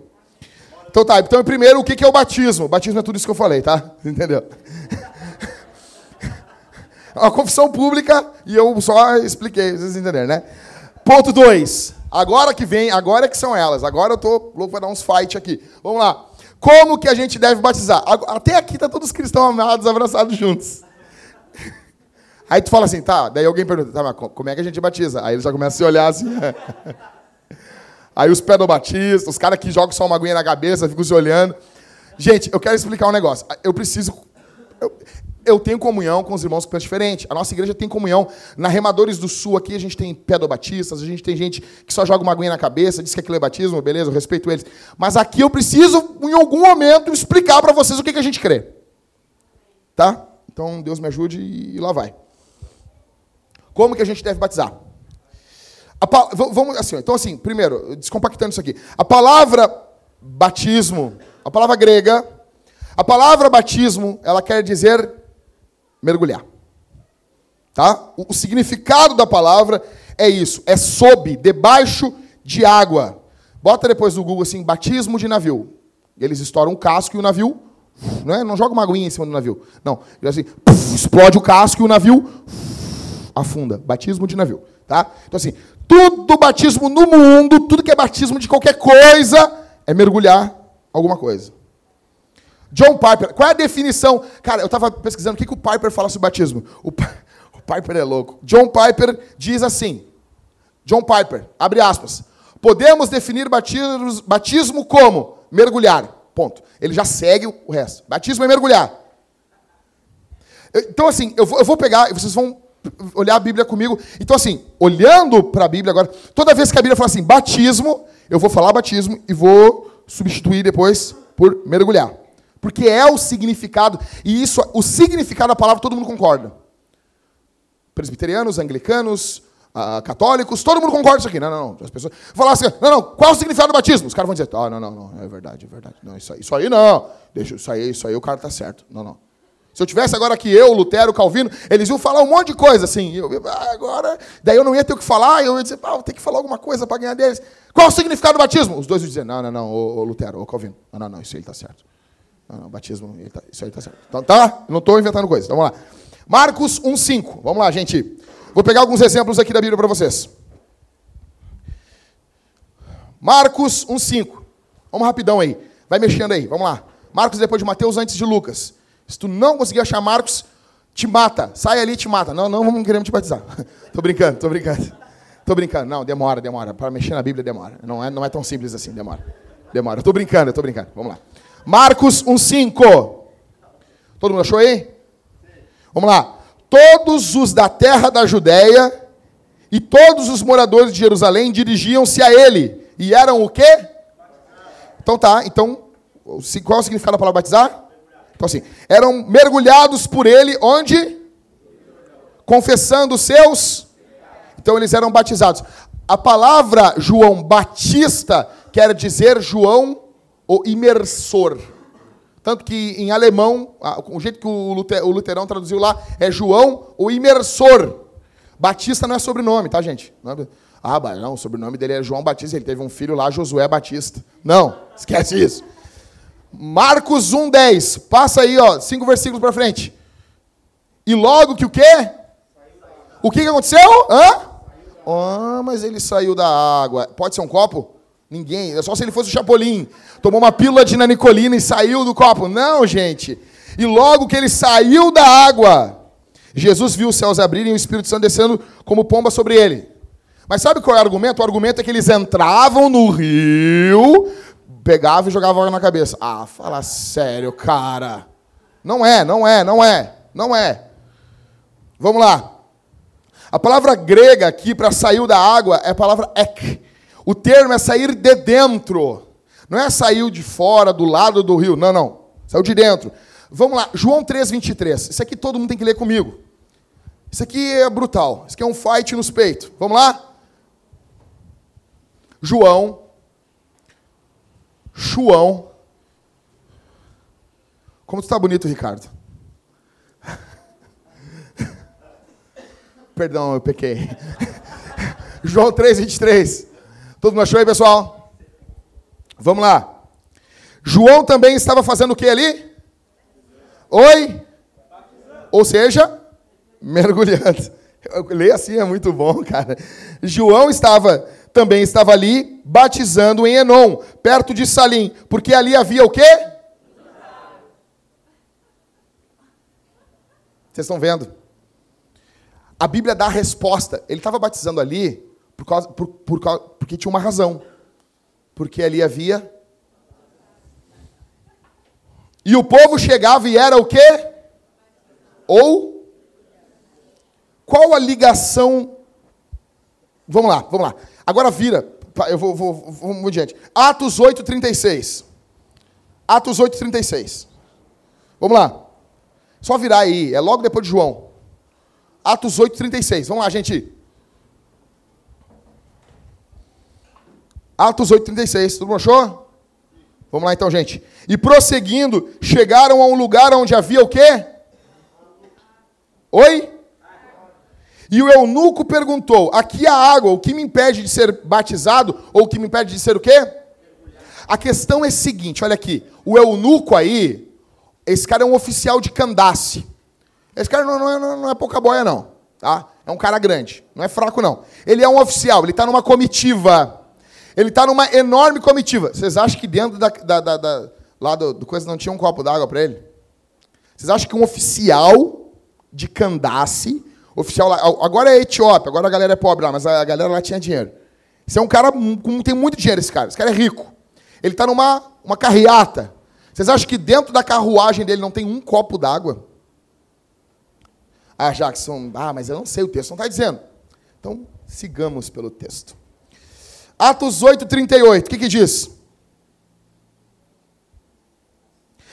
Então tá, então primeiro, o que é o batismo? O batismo é tudo isso que eu falei, tá? Entendeu? É uma confissão pública e eu só expliquei, vocês entenderam, né? Ponto 2. Agora que vem, agora que são elas. Agora eu tô louco para dar uns fight aqui. Vamos lá. Como que a gente deve batizar? Até aqui tá todos os cristãos amados, abraçados juntos. Aí tu fala assim, tá, daí alguém pergunta, tá, mas como é que a gente batiza? Aí ele já começa a se olhar assim. Aí os pedobatistas, os caras que jogam só uma aguinha na cabeça, ficam se olhando. Gente, eu quero explicar um negócio. Eu preciso. Eu, eu tenho comunhão com os irmãos que pensam diferente. A nossa igreja tem comunhão. Na Remadores do Sul, aqui a gente tem pedobatistas, a gente tem gente que só joga uma aguinha na cabeça, diz que aquilo é batismo, beleza, eu respeito eles. Mas aqui eu preciso, em algum momento, explicar para vocês o que, que a gente crê. Tá? Então, Deus me ajude e lá vai. Como que a gente deve batizar? Pa... Vamos assim, então assim, primeiro, descompactando isso aqui. A palavra batismo, a palavra grega, a palavra batismo, ela quer dizer mergulhar. Tá? O, o significado da palavra é isso, é sob, debaixo de água. Bota depois no Google assim, batismo de navio. Eles estouram um casco e o navio não, é? não joga uma aguinha em cima do navio. Não, assim, explode o casco e o navio afunda. Batismo de navio. Tá? Então, assim, tudo batismo no mundo, tudo que é batismo de qualquer coisa, é mergulhar alguma coisa. John Piper, qual é a definição? Cara, eu estava pesquisando o que, que o Piper fala sobre batismo. O, o Piper é louco. John Piper diz assim: John Piper, abre aspas. Podemos definir batismo, batismo como mergulhar. Ponto. Ele já segue o resto. Batismo é mergulhar. Então, assim, eu vou, eu vou pegar, vocês vão olhar a Bíblia comigo. Então, assim, olhando para a Bíblia agora, toda vez que a Bíblia fala assim, batismo, eu vou falar batismo e vou substituir depois por mergulhar. Porque é o significado, e isso, o significado da palavra todo mundo concorda. Presbiterianos, anglicanos, uh, católicos, todo mundo concorda isso aqui. Não, não, não. As pessoas falar assim, não, não, qual é o significado do batismo? Os caras vão dizer, ah, não, não, não, é verdade, é verdade. Não, isso aí, isso aí não. Deixa, isso aí, isso aí o cara tá certo. Não, não. Se eu tivesse agora aqui eu, Lutero, Calvino, eles iam falar um monte de coisa assim. Eu, ah, agora, daí eu não ia ter o que falar, eu ia dizer, ah, vou ter que falar alguma coisa para ganhar deles. Qual o significado do batismo? Os dois iam dizer, não, não, não, ô, ô Lutero, ô Calvino. Não, não, não, isso aí está certo. Não, não, batismo, tá, isso aí está certo. Então, tá? Não estou inventando coisa. Vamos lá. Marcos 1,5. Vamos lá, gente. Vou pegar alguns exemplos aqui da Bíblia para vocês. Marcos 1,5. Vamos rapidão aí. Vai mexendo aí. Vamos lá. Marcos depois de Mateus, antes de Lucas. Se tu não conseguir achar Marcos, te mata. Sai ali e te mata. Não, não vamos querer te batizar. tô brincando, tô brincando. Tô brincando. Não, demora, demora. Para mexer na Bíblia demora. Não é, não é tão simples assim, demora. Demora. Eu tô brincando, eu tô brincando. Vamos lá. Marcos 1:5. Todo mundo achou aí? Vamos lá. Todos os da terra da Judéia e todos os moradores de Jerusalém dirigiam-se a ele. E eram o quê? Então tá, então qual é o significado da palavra batizar? Então, assim, eram mergulhados por ele onde? Confessando seus. Então, eles eram batizados. A palavra João Batista quer dizer João o imersor. Tanto que em alemão, o jeito que o Luterão traduziu lá é João o imersor. Batista não é sobrenome, tá, gente? É ah, não, o sobrenome dele é João Batista, ele teve um filho lá, Josué Batista. Não, esquece isso. Marcos 1:10. Passa aí, ó, cinco versículos para frente. E logo que o quê? O que, que aconteceu? Hã? Ah, mas ele saiu da água. Pode ser um copo? Ninguém. É só se ele fosse o Chapolin. Tomou uma pílula de nanicolina e saiu do copo. Não, gente. E logo que ele saiu da água, Jesus viu os céus abrirem e o Espírito Santo descendo como pomba sobre ele. Mas sabe qual é o argumento? O argumento é que eles entravam no rio, pegava e jogava água na cabeça. Ah, fala sério, cara. Não é, não é, não é, não é. Vamos lá. A palavra grega aqui para sair da água é a palavra ek. O termo é sair de dentro. Não é sair de fora, do lado do rio. Não, não. Saiu de dentro. Vamos lá. João 3, 23. Isso aqui todo mundo tem que ler comigo. Isso aqui é brutal. Isso aqui é um fight nos peitos. Vamos lá? João. João. Como tu está bonito, Ricardo. Perdão, eu pequei. João 3, 23. Todo mundo achou aí, pessoal? Vamos lá. João também estava fazendo o que ali? Oi? Ou seja, mergulhando. Ler assim é muito bom, cara. João estava também estava ali batizando em Enon, perto de Salim, porque ali havia o quê? Vocês estão vendo? A Bíblia dá a resposta. Ele estava batizando ali por causa, por, por, porque tinha uma razão. Porque ali havia. E o povo chegava e era o quê? Ou. Qual a ligação. Vamos lá, vamos lá. Agora vira. Eu vou, vou, vou, vamos adiante. Atos 8, 36. Atos 8, 36. Vamos lá. Só virar aí. É logo depois de João. Atos 8, 36. Vamos lá, gente. Atos 8, 36. Tudo achou? Vamos lá então, gente. E prosseguindo, chegaram a um lugar onde havia o quê? Oi? E o eunuco perguntou: Aqui há água, o que me impede de ser batizado? Ou o que me impede de ser o quê? A questão é a seguinte: olha aqui. O eunuco aí, esse cara é um oficial de Candace. Esse cara não, não, não, não é pouca boia, não. Tá? É um cara grande. Não é fraco, não. Ele é um oficial, ele está numa comitiva. Ele está numa enorme comitiva. Vocês acham que dentro da, da, da, da lá do, do, coisa não tinha um copo d'água para ele? Vocês acham que um oficial de Candace, oficial lá, agora é Etiópia, agora a galera é pobre lá, mas a galera lá tinha dinheiro. Esse é um cara com tem muito dinheiro esse cara. Esse cara é rico. Ele está numa uma carreata. Vocês acham que dentro da carruagem dele não tem um copo d'água? Ah, Jackson, ah, mas eu não sei o texto, não está dizendo. Então, sigamos pelo texto. Atos 8, 38, o que, que diz?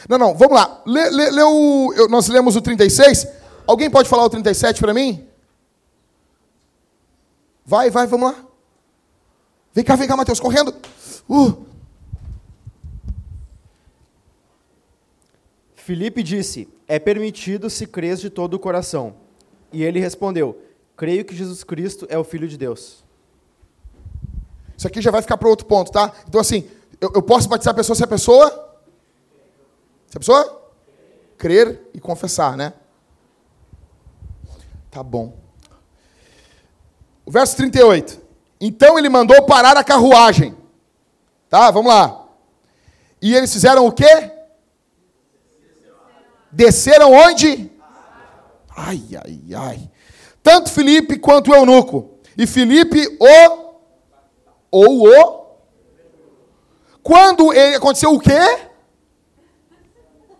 Não, não, vamos lá. Lê, lê, lê o, eu, nós lemos o 36. Alguém pode falar o 37 para mim? Vai, vai, vamos lá. Vem cá, vem cá, Mateus, correndo. Uh. Filipe disse: É permitido se crês de todo o coração. E ele respondeu: Creio que Jesus Cristo é o Filho de Deus. Isso aqui já vai ficar para outro ponto, tá? Então, assim, eu, eu, posso batizar a pessoa se a pessoa. Se a pessoa? Crer e confessar, né? Tá bom. O verso 38. Então ele mandou parar a carruagem. Tá? Vamos lá. E eles fizeram o quê? Desceram onde? Ai, ai, ai. Tanto Felipe quanto o eunuco. E Felipe o ou o. Quando ele, aconteceu o quê?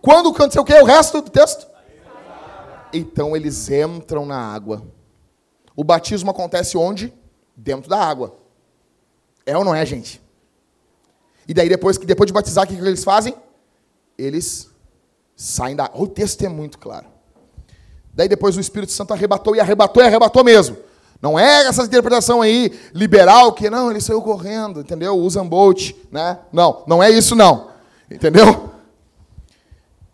Quando aconteceu o quê? O resto do texto? Então eles entram na água. O batismo acontece onde? Dentro da água. É ou não é, gente? E daí depois que depois de batizar, o que, eles fazem? Eles saem da. O texto é muito claro. Daí depois o Espírito Santo arrebatou e arrebatou e arrebatou mesmo. Não é essa interpretação aí liberal que não, ele saiu correndo, entendeu? Usa Bolt, né? Não, não é isso não. Entendeu?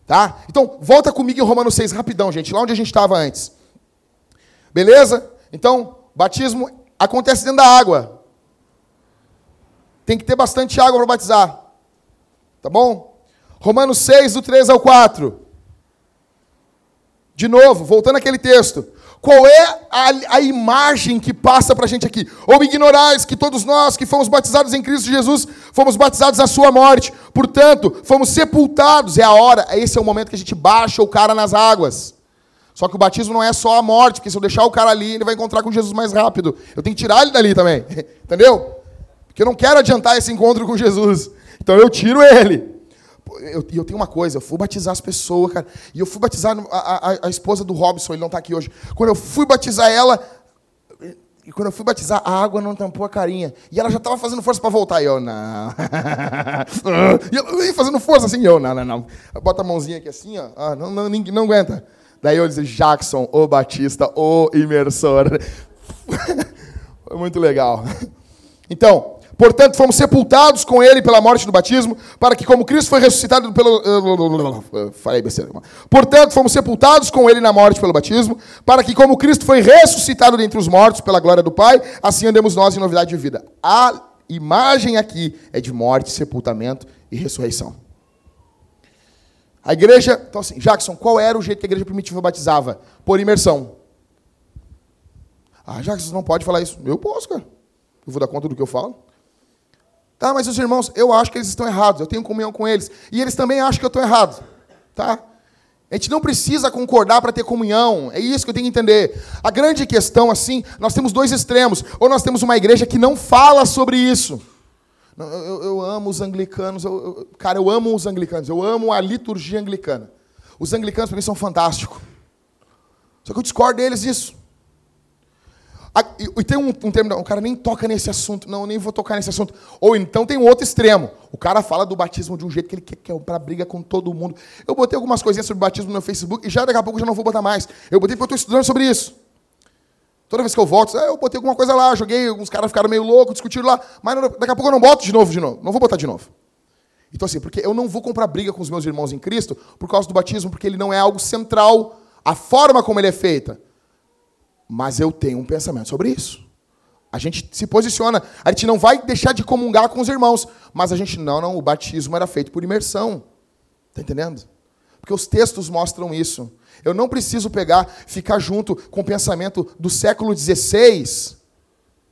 Tá? Então, volta comigo em Romanos 6 rapidão, gente, lá onde a gente estava antes. Beleza? Então, batismo acontece dentro da água. Tem que ter bastante água para batizar. Tá bom? Romanos 6, do 3 ao 4. De novo, voltando àquele texto. Qual é a, a imagem que passa para a gente aqui? Ou ignorais que todos nós que fomos batizados em Cristo Jesus, fomos batizados na sua morte. Portanto, fomos sepultados. É a hora, esse é o momento que a gente baixa o cara nas águas. Só que o batismo não é só a morte, porque se eu deixar o cara ali, ele vai encontrar com Jesus mais rápido. Eu tenho que tirar ele dali também. Entendeu? Porque eu não quero adiantar esse encontro com Jesus. Então eu tiro ele. E eu, eu, tenho uma coisa, eu fui batizar as pessoas, cara. E eu fui batizar a, a, a esposa do Robson, ele não está aqui hoje. Quando eu fui batizar ela, e quando eu fui batizar, a água não tampou a carinha. E ela já estava fazendo força para voltar. E eu, não. e eu fazendo força assim, eu, não, não, não. Bota a mãozinha aqui assim, ó. Ah, não, não, ninguém, não aguenta. Daí eu disse, Jackson, o Batista, o imersor. Foi muito legal. Então, Portanto, fomos sepultados com ele pela morte do batismo, para que, como Cristo foi ressuscitado pelo. Falei besteira. Portanto, fomos sepultados com ele na morte pelo batismo, para que, como Cristo foi ressuscitado dentre os mortos pela glória do Pai, assim andemos nós em novidade de vida. A imagem aqui é de morte, sepultamento e ressurreição. A igreja. Então, assim, Jackson, qual era o jeito que a igreja primitiva batizava? Por imersão. Ah, Jackson, não pode falar isso. Eu posso, cara. Eu vou dar conta do que eu falo. Tá, mas os irmãos, eu acho que eles estão errados, eu tenho comunhão com eles. E eles também acham que eu estou errado. Tá? A gente não precisa concordar para ter comunhão. É isso que eu tenho que entender. A grande questão, assim, nós temos dois extremos. Ou nós temos uma igreja que não fala sobre isso. Eu, eu, eu amo os anglicanos. Eu, cara, eu amo os anglicanos. Eu amo a liturgia anglicana. Os anglicanos, para mim, são fantásticos. Só que eu discordo deles disso. E tem um, um termo, o cara nem toca nesse assunto, não, nem vou tocar nesse assunto. Ou então tem um outro extremo. O cara fala do batismo de um jeito que ele quer, quer para briga com todo mundo. Eu botei algumas coisinhas sobre batismo no meu Facebook e já daqui a pouco já não vou botar mais. Eu botei porque eu estou estudando sobre isso. Toda vez que eu volto, eu botei alguma coisa lá, joguei, alguns caras ficaram meio loucos, discutiram lá, mas daqui a pouco eu não boto de novo, de novo. Não vou botar de novo. Então assim, porque eu não vou comprar briga com os meus irmãos em Cristo por causa do batismo, porque ele não é algo central, a forma como ele é feita. Mas eu tenho um pensamento sobre isso. A gente se posiciona, a gente não vai deixar de comungar com os irmãos, mas a gente, não, não, o batismo era feito por imersão. Está entendendo? Porque os textos mostram isso. Eu não preciso pegar, ficar junto com o pensamento do século XVI.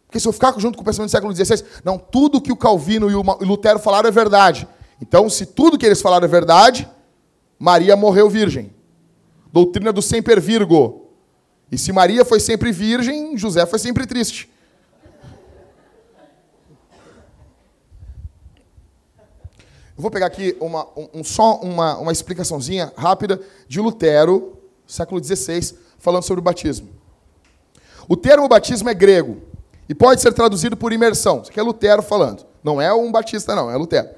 Porque se eu ficar junto com o pensamento do século XVI, não, tudo que o Calvino e o Lutero falaram é verdade. Então, se tudo que eles falaram é verdade, Maria morreu virgem. Doutrina do semper virgo. E se Maria foi sempre virgem, José foi sempre triste. Eu vou pegar aqui uma, um, só uma, uma explicaçãozinha rápida de Lutero, século XVI, falando sobre o batismo. O termo batismo é grego e pode ser traduzido por imersão. Isso aqui é Lutero falando. Não é um batista, não, é Lutero.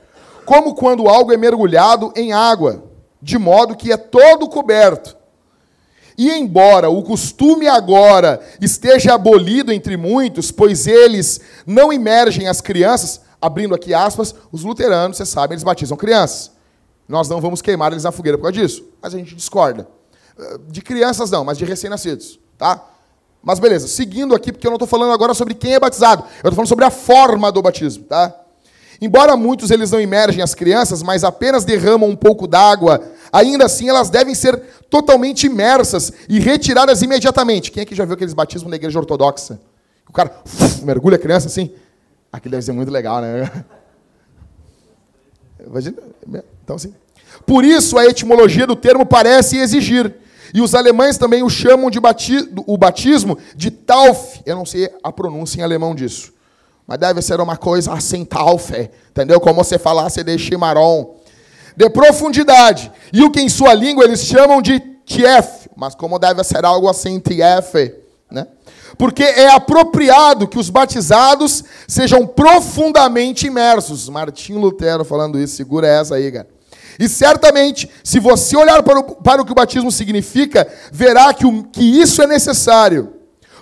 Como quando algo é mergulhado em água, de modo que é todo coberto. E embora o costume agora esteja abolido entre muitos, pois eles não imergem as crianças, abrindo aqui aspas, os luteranos, você sabe, eles batizam crianças. Nós não vamos queimar eles na fogueira por causa disso, mas a gente discorda. Eh, de crianças não, mas de recém-nascidos, tá? Mas beleza, seguindo aqui, porque eu não estou falando agora sobre quem é batizado, eu estou falando sobre a forma do batismo, tá? Embora muitos eles não imergem as crianças, mas apenas derramam um pouco d'água, ainda assim elas devem ser totalmente imersas e retiradas imediatamente. Quem é que já viu aqueles batismos na igreja ortodoxa? O cara uf, mergulha a criança assim? Aquilo deve ser muito legal, né? Imagina. Então, assim. Por isso, a etimologia do termo parece exigir. E os alemães também o chamam de bati o batismo de Tauf. Eu não sei a pronúncia em alemão disso. Mas deve ser uma coisa assim, Taufe. Entendeu? Como você falasse de chimarrão de profundidade. E o que em sua língua eles chamam de tief, mas como deve ser algo assim, tief, né? Porque é apropriado que os batizados sejam profundamente imersos. Martinho Lutero falando isso, segura essa aí, cara. E certamente, se você olhar para o, para o que o batismo significa, verá que, o, que isso é necessário.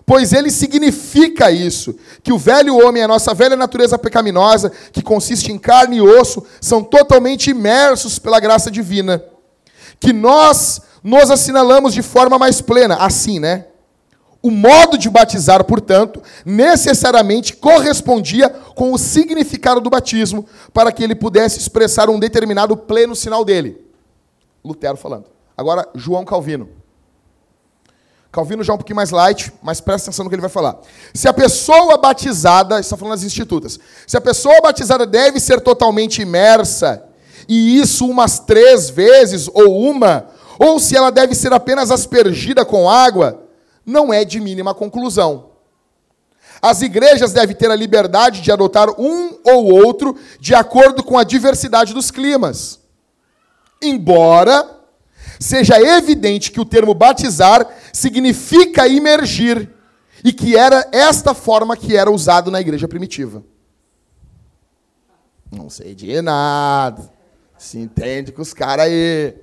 Pois ele significa isso, que o velho homem, a nossa velha natureza pecaminosa, que consiste em carne e osso, são totalmente imersos pela graça divina. Que nós nos assinalamos de forma mais plena, assim, né? O modo de batizar, portanto, necessariamente correspondia com o significado do batismo, para que ele pudesse expressar um determinado pleno sinal dele. Lutero falando. Agora, João Calvino. Calvino já é um pouquinho mais light, mas presta atenção no que ele vai falar. Se a pessoa batizada, está falando das institutas, se a pessoa batizada deve ser totalmente imersa, e isso umas três vezes ou uma, ou se ela deve ser apenas aspergida com água, não é de mínima conclusão. As igrejas devem ter a liberdade de adotar um ou outro de acordo com a diversidade dos climas. Embora seja evidente que o termo batizar significa imergir e que era esta forma que era usado na igreja primitiva. Não sei de nada. Se entende com os caras aí.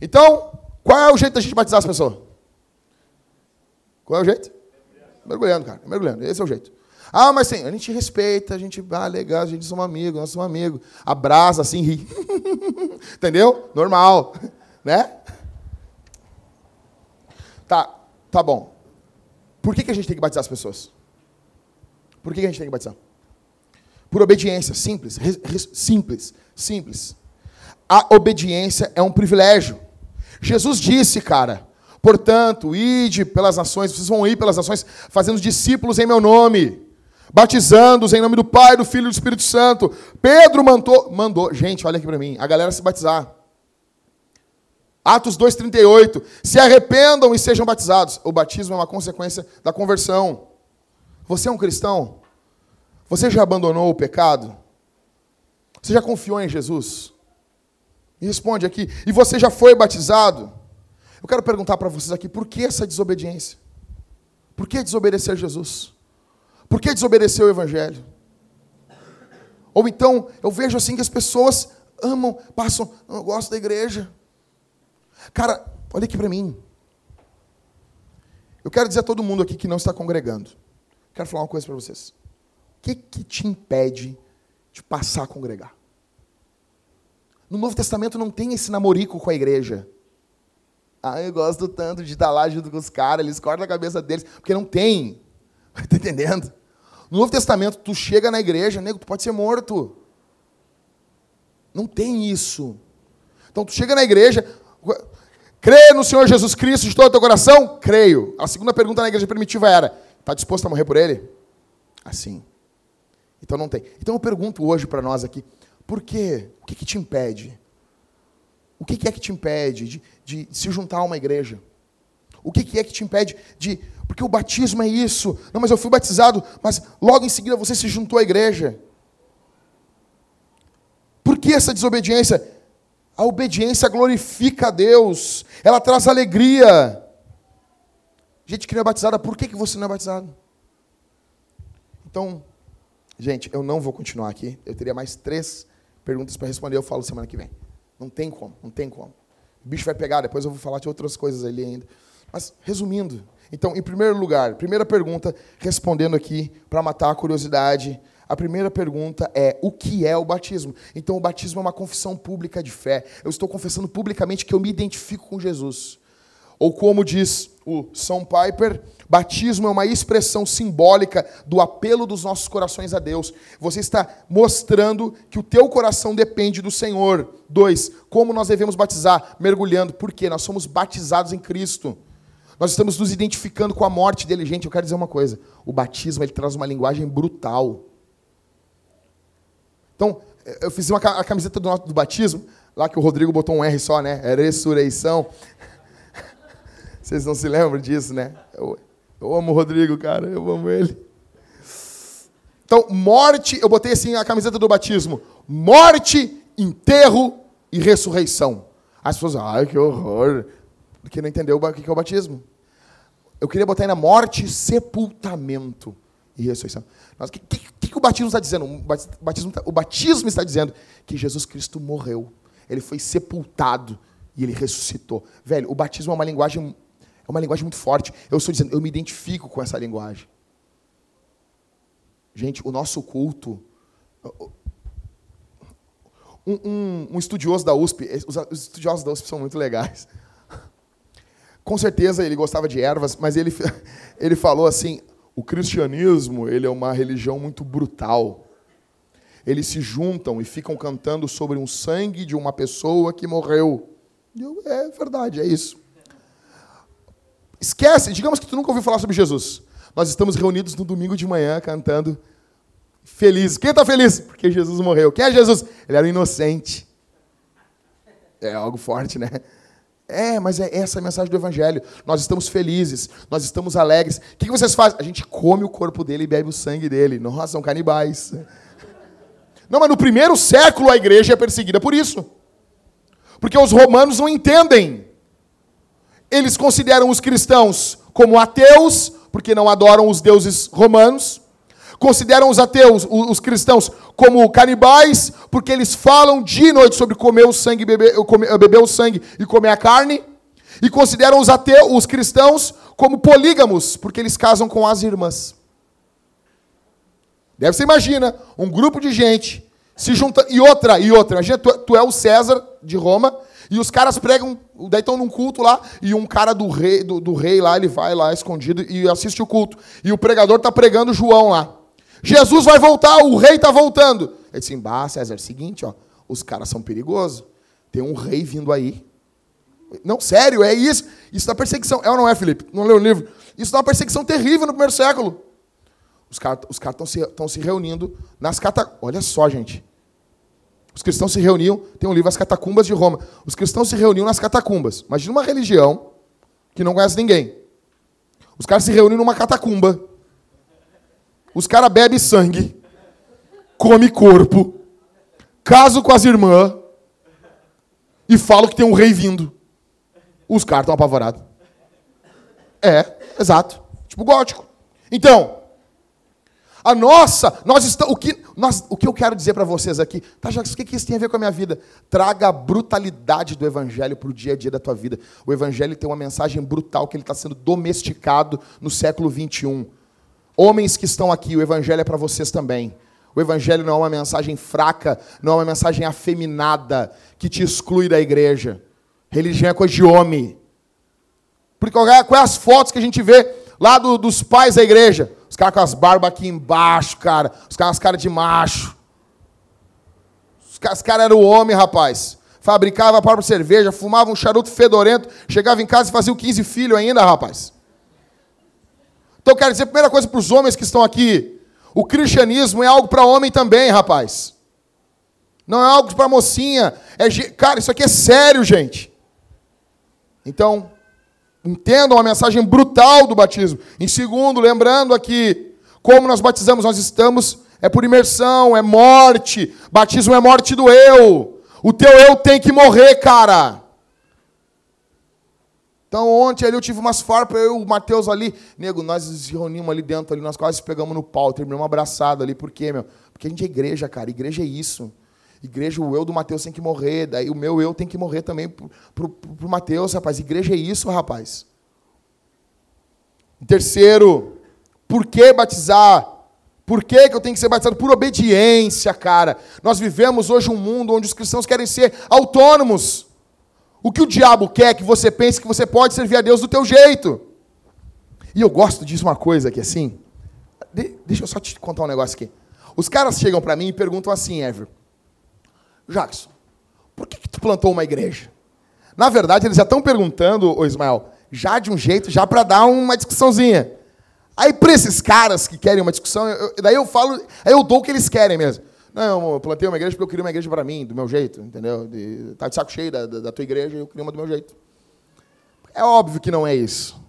Então, qual é o jeito da gente batizar as pessoas? Qual é o jeito? Mergulhando, cara. Mergulhando. Esse é o jeito. Ah, mas sim, a gente respeita, a gente, ah, legal, a gente somos amigos, nós somos amigos. Abraça, assim, ri. Entendeu? Normal. Né? Tá, tá bom. Por que, que a gente tem que batizar as pessoas? Por que, que a gente tem que batizar? Por obediência, simples, simples, simples. A obediência é um privilégio. Jesus disse, cara, portanto, ide pelas nações, vocês vão ir pelas nações, fazendo discípulos em meu nome, batizando-os em nome do Pai, do Filho e do Espírito Santo. Pedro mandou, mandou, gente, olha aqui para mim, a galera se batizar. Atos 2,38. Se arrependam e sejam batizados. O batismo é uma consequência da conversão. Você é um cristão? Você já abandonou o pecado? Você já confiou em Jesus? Me responde aqui. E você já foi batizado? Eu quero perguntar para vocês aqui, por que essa desobediência? Por que desobedecer Jesus? Por que desobedecer o Evangelho? Ou então, eu vejo assim que as pessoas amam, passam, eu gosto da igreja. Cara, olha aqui para mim. Eu quero dizer a todo mundo aqui que não está congregando. Quero falar uma coisa para vocês. O que, que te impede de passar a congregar? No Novo Testamento não tem esse namorico com a igreja. Ah, eu gosto tanto de estar lá junto com os caras, eles cortam a cabeça deles, porque não tem. Está entendendo? No Novo Testamento, tu chega na igreja, nego, tu pode ser morto. Não tem isso. Então tu chega na igreja, Crê no Senhor Jesus Cristo de todo o teu coração? Creio. A segunda pergunta na igreja primitiva era: está disposto a morrer por ele? Assim. Então não tem. Então eu pergunto hoje para nós aqui: por quê? O que, que te impede? O que, que é que te impede de, de, se juntar a uma igreja? O que, que é que te impede de. Porque o batismo é isso. Não, mas eu fui batizado, mas logo em seguida você se juntou à igreja. Por que essa desobediência? A obediência glorifica a Deus, ela traz alegria. Gente que não é batizada, por que, que você não é batizado? Então, gente, eu não vou continuar aqui. Eu teria mais três perguntas para responder, eu falo semana que vem. Não tem como, não tem como. O bicho vai pegar, depois eu vou falar de outras coisas ali ainda. Mas, resumindo, então, em primeiro lugar, primeira pergunta, respondendo aqui para matar a curiosidade a primeira pergunta é: o que é o batismo? Então, o batismo é uma confissão pública de fé. Eu estou confessando publicamente que eu me identifico com Jesus. Ou como diz o São Piper, batismo é uma expressão simbólica do apelo dos nossos corações a Deus. Você está mostrando que o teu coração depende do Senhor. Dois, como nós devemos batizar? Mergulhando. Por quê? Nós somos batizados em Cristo. Nós estamos nos identificando com a morte dele. Gente, eu quero dizer uma coisa. O batismo ele traz uma linguagem brutal. Então, eu fiz uma, a camiseta do, do batismo, lá que o Rodrigo botou um R só, né? É ressurreição. Vocês não se lembram disso, né? Eu, eu amo o Rodrigo, cara, eu amo ele. Então, morte, eu botei assim a camiseta do batismo: morte, enterro e ressurreição. As pessoas, ai, que horror. Porque não entendeu o que é o batismo. Eu queria botar aí na morte, sepultamento e ressurreição. O que, que, que, o batismo está dizendo? O batismo, tá, o batismo está dizendo que Jesus Cristo morreu. Ele foi sepultado e ele ressuscitou. Velho, o batismo é uma linguagem, é uma linguagem muito forte. Eu estou dizendo, eu me identifico com essa linguagem. Gente, o nosso culto. Um, um, um estudioso da USP, os, os estudiosos da USP são muito legais. Com certeza ele gostava de ervas, mas ele, ele falou assim: o cristianismo ele é uma religião muito brutal. Eles se juntam e ficam cantando sobre um sangue de uma pessoa que morreu. Eu, é verdade, é isso. Esquece, digamos que tu nunca ouviu falar sobre Jesus. Nós estamos reunidos no domingo de manhã cantando feliz. Quem está feliz? Porque Jesus morreu. Quem é Jesus? Ele era inocente. É algo forte, né? É, mas é essa a mensagem do Evangelho. Nós estamos felizes, nós estamos alegres. O que vocês fazem? A gente come o corpo dele e bebe o sangue dele. Nossa, são canibais. Não, mas no primeiro século a igreja é perseguida por isso. Porque os romanos não entendem. Eles consideram os cristãos como ateus, porque não adoram os deuses romanos. Consideram os ateus, os cristãos, como canibais, porque eles falam dia e noite sobre comer o sangue, beber, beber o sangue e comer a carne. E consideram os ateus, os cristãos, como polígamos, porque eles casam com as irmãs. Deve você imagina um grupo de gente se junta e outra e outra. Imagina tu, tu é o César de Roma e os caras pregam, daí estão num culto lá, e um cara do rei, do, do, rei lá, ele vai lá escondido e assiste o culto. E o pregador está pregando João lá. Jesus vai voltar, o rei está voltando. Ele disse, bah, César, seguinte, ó, os caras são perigosos. Tem um rei vindo aí. Não, sério, é isso. Isso dá perseguição. É ou não é, Felipe? Não leu o livro? Isso dá uma perseguição terrível no primeiro século. Os caras os estão se, se reunindo nas catacumbas. Olha só, gente. Os cristãos se reuniam, tem um livro, As Catacumbas de Roma. Os cristãos se reuniam nas catacumbas. Imagina uma religião que não conhece ninguém. Os caras se reúnem numa catacumba. Os caras bebem sangue, come corpo, casam com as irmãs e falam que tem um rei vindo. Os caras estão apavorados. É, exato. Tipo gótico. Então, a nossa, nós estamos, o que, nós, o que eu quero dizer para vocês aqui, tá, Jacques, o que, que isso tem a ver com a minha vida? Traga a brutalidade do evangelho para o dia a dia da tua vida. O evangelho tem uma mensagem brutal que ele está sendo domesticado no século 21. Homens que estão aqui, o evangelho é para vocês também. O evangelho não é uma mensagem fraca, não é uma mensagem afeminada que te exclui da igreja. Religião é coisa de homem. Porque qual é, qual é as fotos que a gente vê lá do, dos pais da igreja? Os caras com as barbas aqui embaixo, cara. Os caras cara de macho. Os caras cara eram homem, rapaz. Fabricava a própria cerveja, fumava um charuto fedorento, chegava em casa e fazia 15 filhos ainda, rapaz. Então quero dizer primeira coisa para os homens que estão aqui. O cristianismo é algo para homem também, rapaz. Não é algo para mocinha. É, cara, isso aqui é sério, gente. Então, Entendam a mensagem brutal do batismo. Em segundo, lembrando aqui, como nós batizamos, nós estamos, é por imersão, é morte. Batismo é morte do eu. O teu eu tem que morrer, cara. Então ontem ali eu tive umas farpas, eu e o Matheus ali, nego, nós nos reunimos ali dentro, ali, nós quase pegamos no pau, terminamos uma abraçada ali, por quê, meu? Porque a gente é igreja, cara, igreja é isso. Igreja, o eu do Mateus tem que morrer, daí o meu eu tem que morrer também pro, pro, pro Mateus, rapaz. Igreja é isso, rapaz. Terceiro, por que batizar? Por que, que eu tenho que ser batizado? Por obediência, cara. Nós vivemos hoje um mundo onde os cristãos querem ser autônomos. O que o diabo quer é que você pense que você pode servir a Deus do teu jeito. E eu gosto disso uma coisa aqui assim. De, deixa eu só te contar um negócio aqui. Os caras chegam para mim e perguntam assim, Ever. Jackson, por que, que tu plantou uma igreja? Na verdade, eles já estão perguntando, ô Ismael, já de um jeito, já para dar uma discussãozinha. Aí, para esses caras que querem uma discussão, eu, daí eu falo, aí eu dou o que eles querem mesmo. Não, eu plantei uma igreja porque eu queria uma igreja para mim, do meu jeito, entendeu? De, tá de saco cheio da, da, da tua igreja, eu queria uma do meu jeito. É óbvio que não é isso.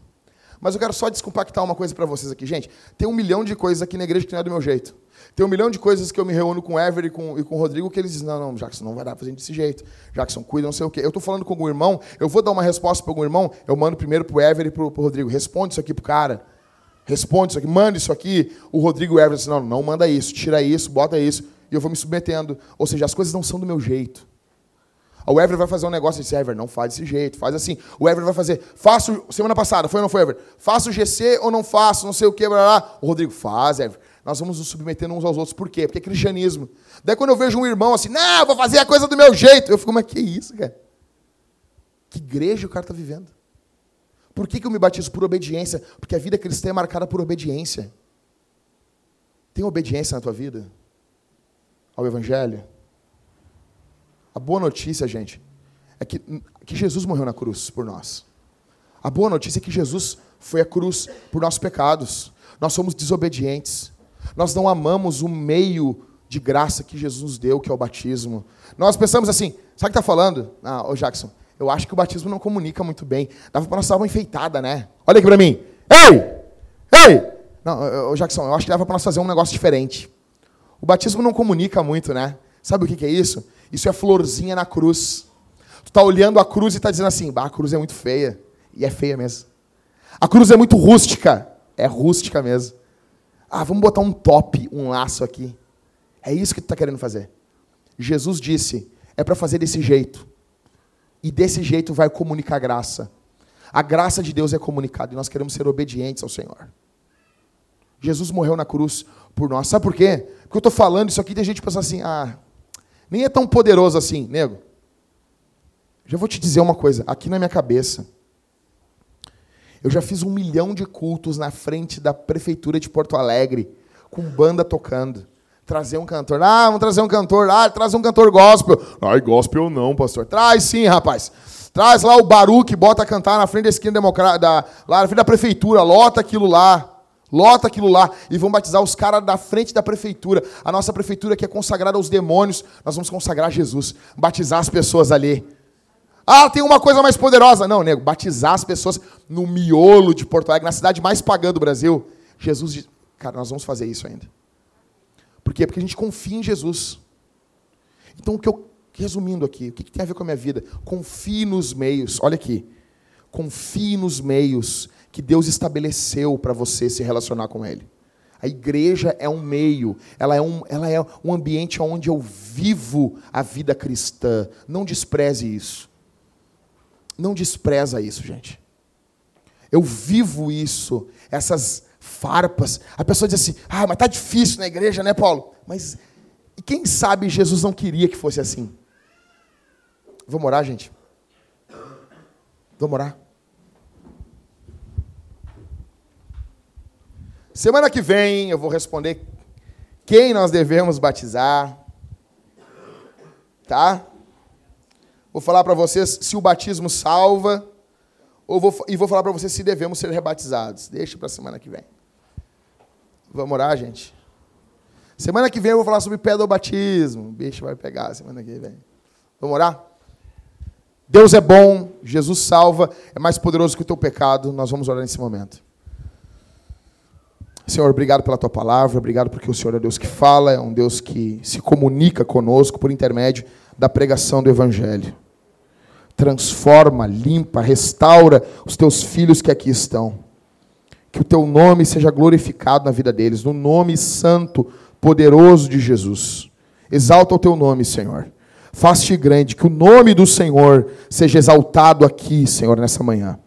Mas eu quero só descompactar uma coisa para vocês aqui. Gente, tem um milhão de coisas aqui na igreja que não é do meu jeito. Tem um milhão de coisas que eu me reúno com o Ever e com, e com o Rodrigo que eles dizem, não, não, Jackson, não vai dar fazer desse jeito. Jackson, cuida, não sei o quê. Eu estou falando com algum irmão, eu vou dar uma resposta para algum irmão, eu mando primeiro pro Ever e pro, pro Rodrigo. Responde isso aqui pro cara. Responde isso aqui, manda isso aqui. O Rodrigo e o Ever dizem, não, não manda isso, tira isso, bota isso. E eu vou me submetendo. Ou seja, as coisas não são do meu jeito. O Ever vai fazer um negócio e diz, Ever, não faz desse jeito, faz assim. O Ever vai fazer, faço, semana passada, foi ou não foi, Ever? Faço GC ou não faço, não sei o que, blá, blá. O Rodrigo, faz, Ever nós vamos nos submetendo uns aos outros. Por quê? Porque é cristianismo. Daí quando eu vejo um irmão assim, não, vou fazer a coisa do meu jeito, eu fico, mas que isso, cara? Que igreja o cara está vivendo? Por que, que eu me batizo por obediência? Porque a vida cristã é marcada por obediência. Tem obediência na tua vida? Ao Evangelho? A boa notícia, gente, é que, que Jesus morreu na cruz por nós. A boa notícia é que Jesus foi à cruz por nossos pecados. Nós somos desobedientes. Nós não amamos o meio de graça que Jesus nos deu, que é o batismo. Nós pensamos assim, sabe o que está falando? Ah, ô Jackson, eu acho que o batismo não comunica muito bem. Dava para nós dar uma enfeitada, né? Olha aqui para mim. Ei! Ei! Não, eu, Jackson, eu acho que dava para nós fazer um negócio diferente. O batismo não comunica muito, né? Sabe o que, é isso? Isso é florzinha na cruz. Tu tá olhando a cruz e tá dizendo assim, bah, a cruz é muito feia. E é feia mesmo. A cruz é muito rústica. É rústica mesmo. Ah, vamos botar um top, um laço aqui. É isso que tu está querendo fazer. Jesus disse, é para fazer desse jeito. E desse jeito vai comunicar graça. A graça de Deus é comunicada e nós queremos ser obedientes ao Senhor. Jesus morreu na cruz por nós. Sabe por quê? Porque eu estou falando isso aqui tem gente pensando assim, ah, nem é tão poderoso assim, nego. Já vou te dizer uma coisa, aqui na minha cabeça, eu já fiz um milhão de cultos na frente da prefeitura de Porto Alegre, com banda tocando. Trazer um cantor. Ah, vamos trazer um cantor. Ah, traz um cantor gospel. Ai, gospel não, pastor. Traz sim, rapaz. Traz lá o Baruque, bota a cantar na frente da esquina democrata, lá na frente da prefeitura, lota aquilo lá. Lota aquilo lá e vão batizar os caras da frente da prefeitura. A nossa prefeitura que é consagrada aos demônios, nós vamos consagrar Jesus, batizar as pessoas ali. Ah, tem uma coisa mais poderosa. Não, nego, batizar as pessoas no miolo de Porto Alegre, na cidade mais pagã do Brasil. Jesus diz, cara, nós vamos fazer isso ainda. Por quê? Porque a gente confia em Jesus. Então, o que eu, resumindo aqui, o que tem a ver com a minha vida? Confie nos meios. Olha aqui. Confie nos meios que Deus estabeleceu para você se relacionar com Ele. A igreja é um meio, ela é um, ela é um ambiente onde eu vivo a vida cristã. Não despreze isso. Não despreza isso, gente. Eu vivo isso, essas farpas. A pessoa diz assim: ah, mas tá difícil na igreja, né, Paulo? Mas e quem sabe Jesus não queria que fosse assim? Vamos orar, gente? Vamos orar? Semana que vem eu vou responder quem nós devemos batizar. Tá? Vou falar para vocês se o batismo salva ou vou, e vou falar para vocês se devemos ser rebatizados. Deixa para semana que vem. Vamos orar, gente? Semana que vem eu vou falar sobre pedobatismo. O bicho vai pegar semana que vem. Vamos orar? Deus é bom, Jesus salva, é mais poderoso que o teu pecado. Nós vamos orar nesse momento. Senhor, obrigado pela tua palavra, obrigado porque o Senhor é Deus que fala, é um Deus que se comunica conosco por intermédio da pregação do Evangelho. Transforma, limpa, restaura os teus filhos que aqui estão. Que o teu nome seja glorificado na vida deles, no nome santo, poderoso de Jesus. Exalta o teu nome, Senhor. Faz-te grande, que o nome do Senhor seja exaltado aqui, Senhor, nessa manhã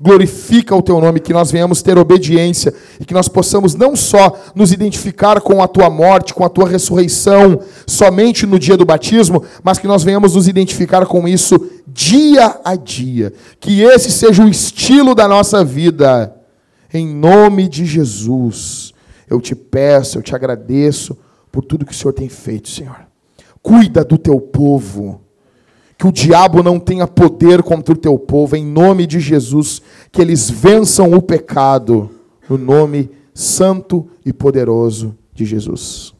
glorifica o teu nome, que nós venhamos ter obediência e que nós possamos não só nos identificar com a tua morte, com a tua ressurreição, somente no dia do batismo, mas que nós venhamos nos identificar com isso dia a dia. Que esse seja o estilo da nossa vida. Em nome de Jesus, eu te peço, eu te agradeço por tudo que o Senhor tem feito, Senhor. Cuida do teu povo que o diabo não tenha poder contra o teu povo, em nome de Jesus, que eles vençam o pecado, no nome santo e poderoso de Jesus.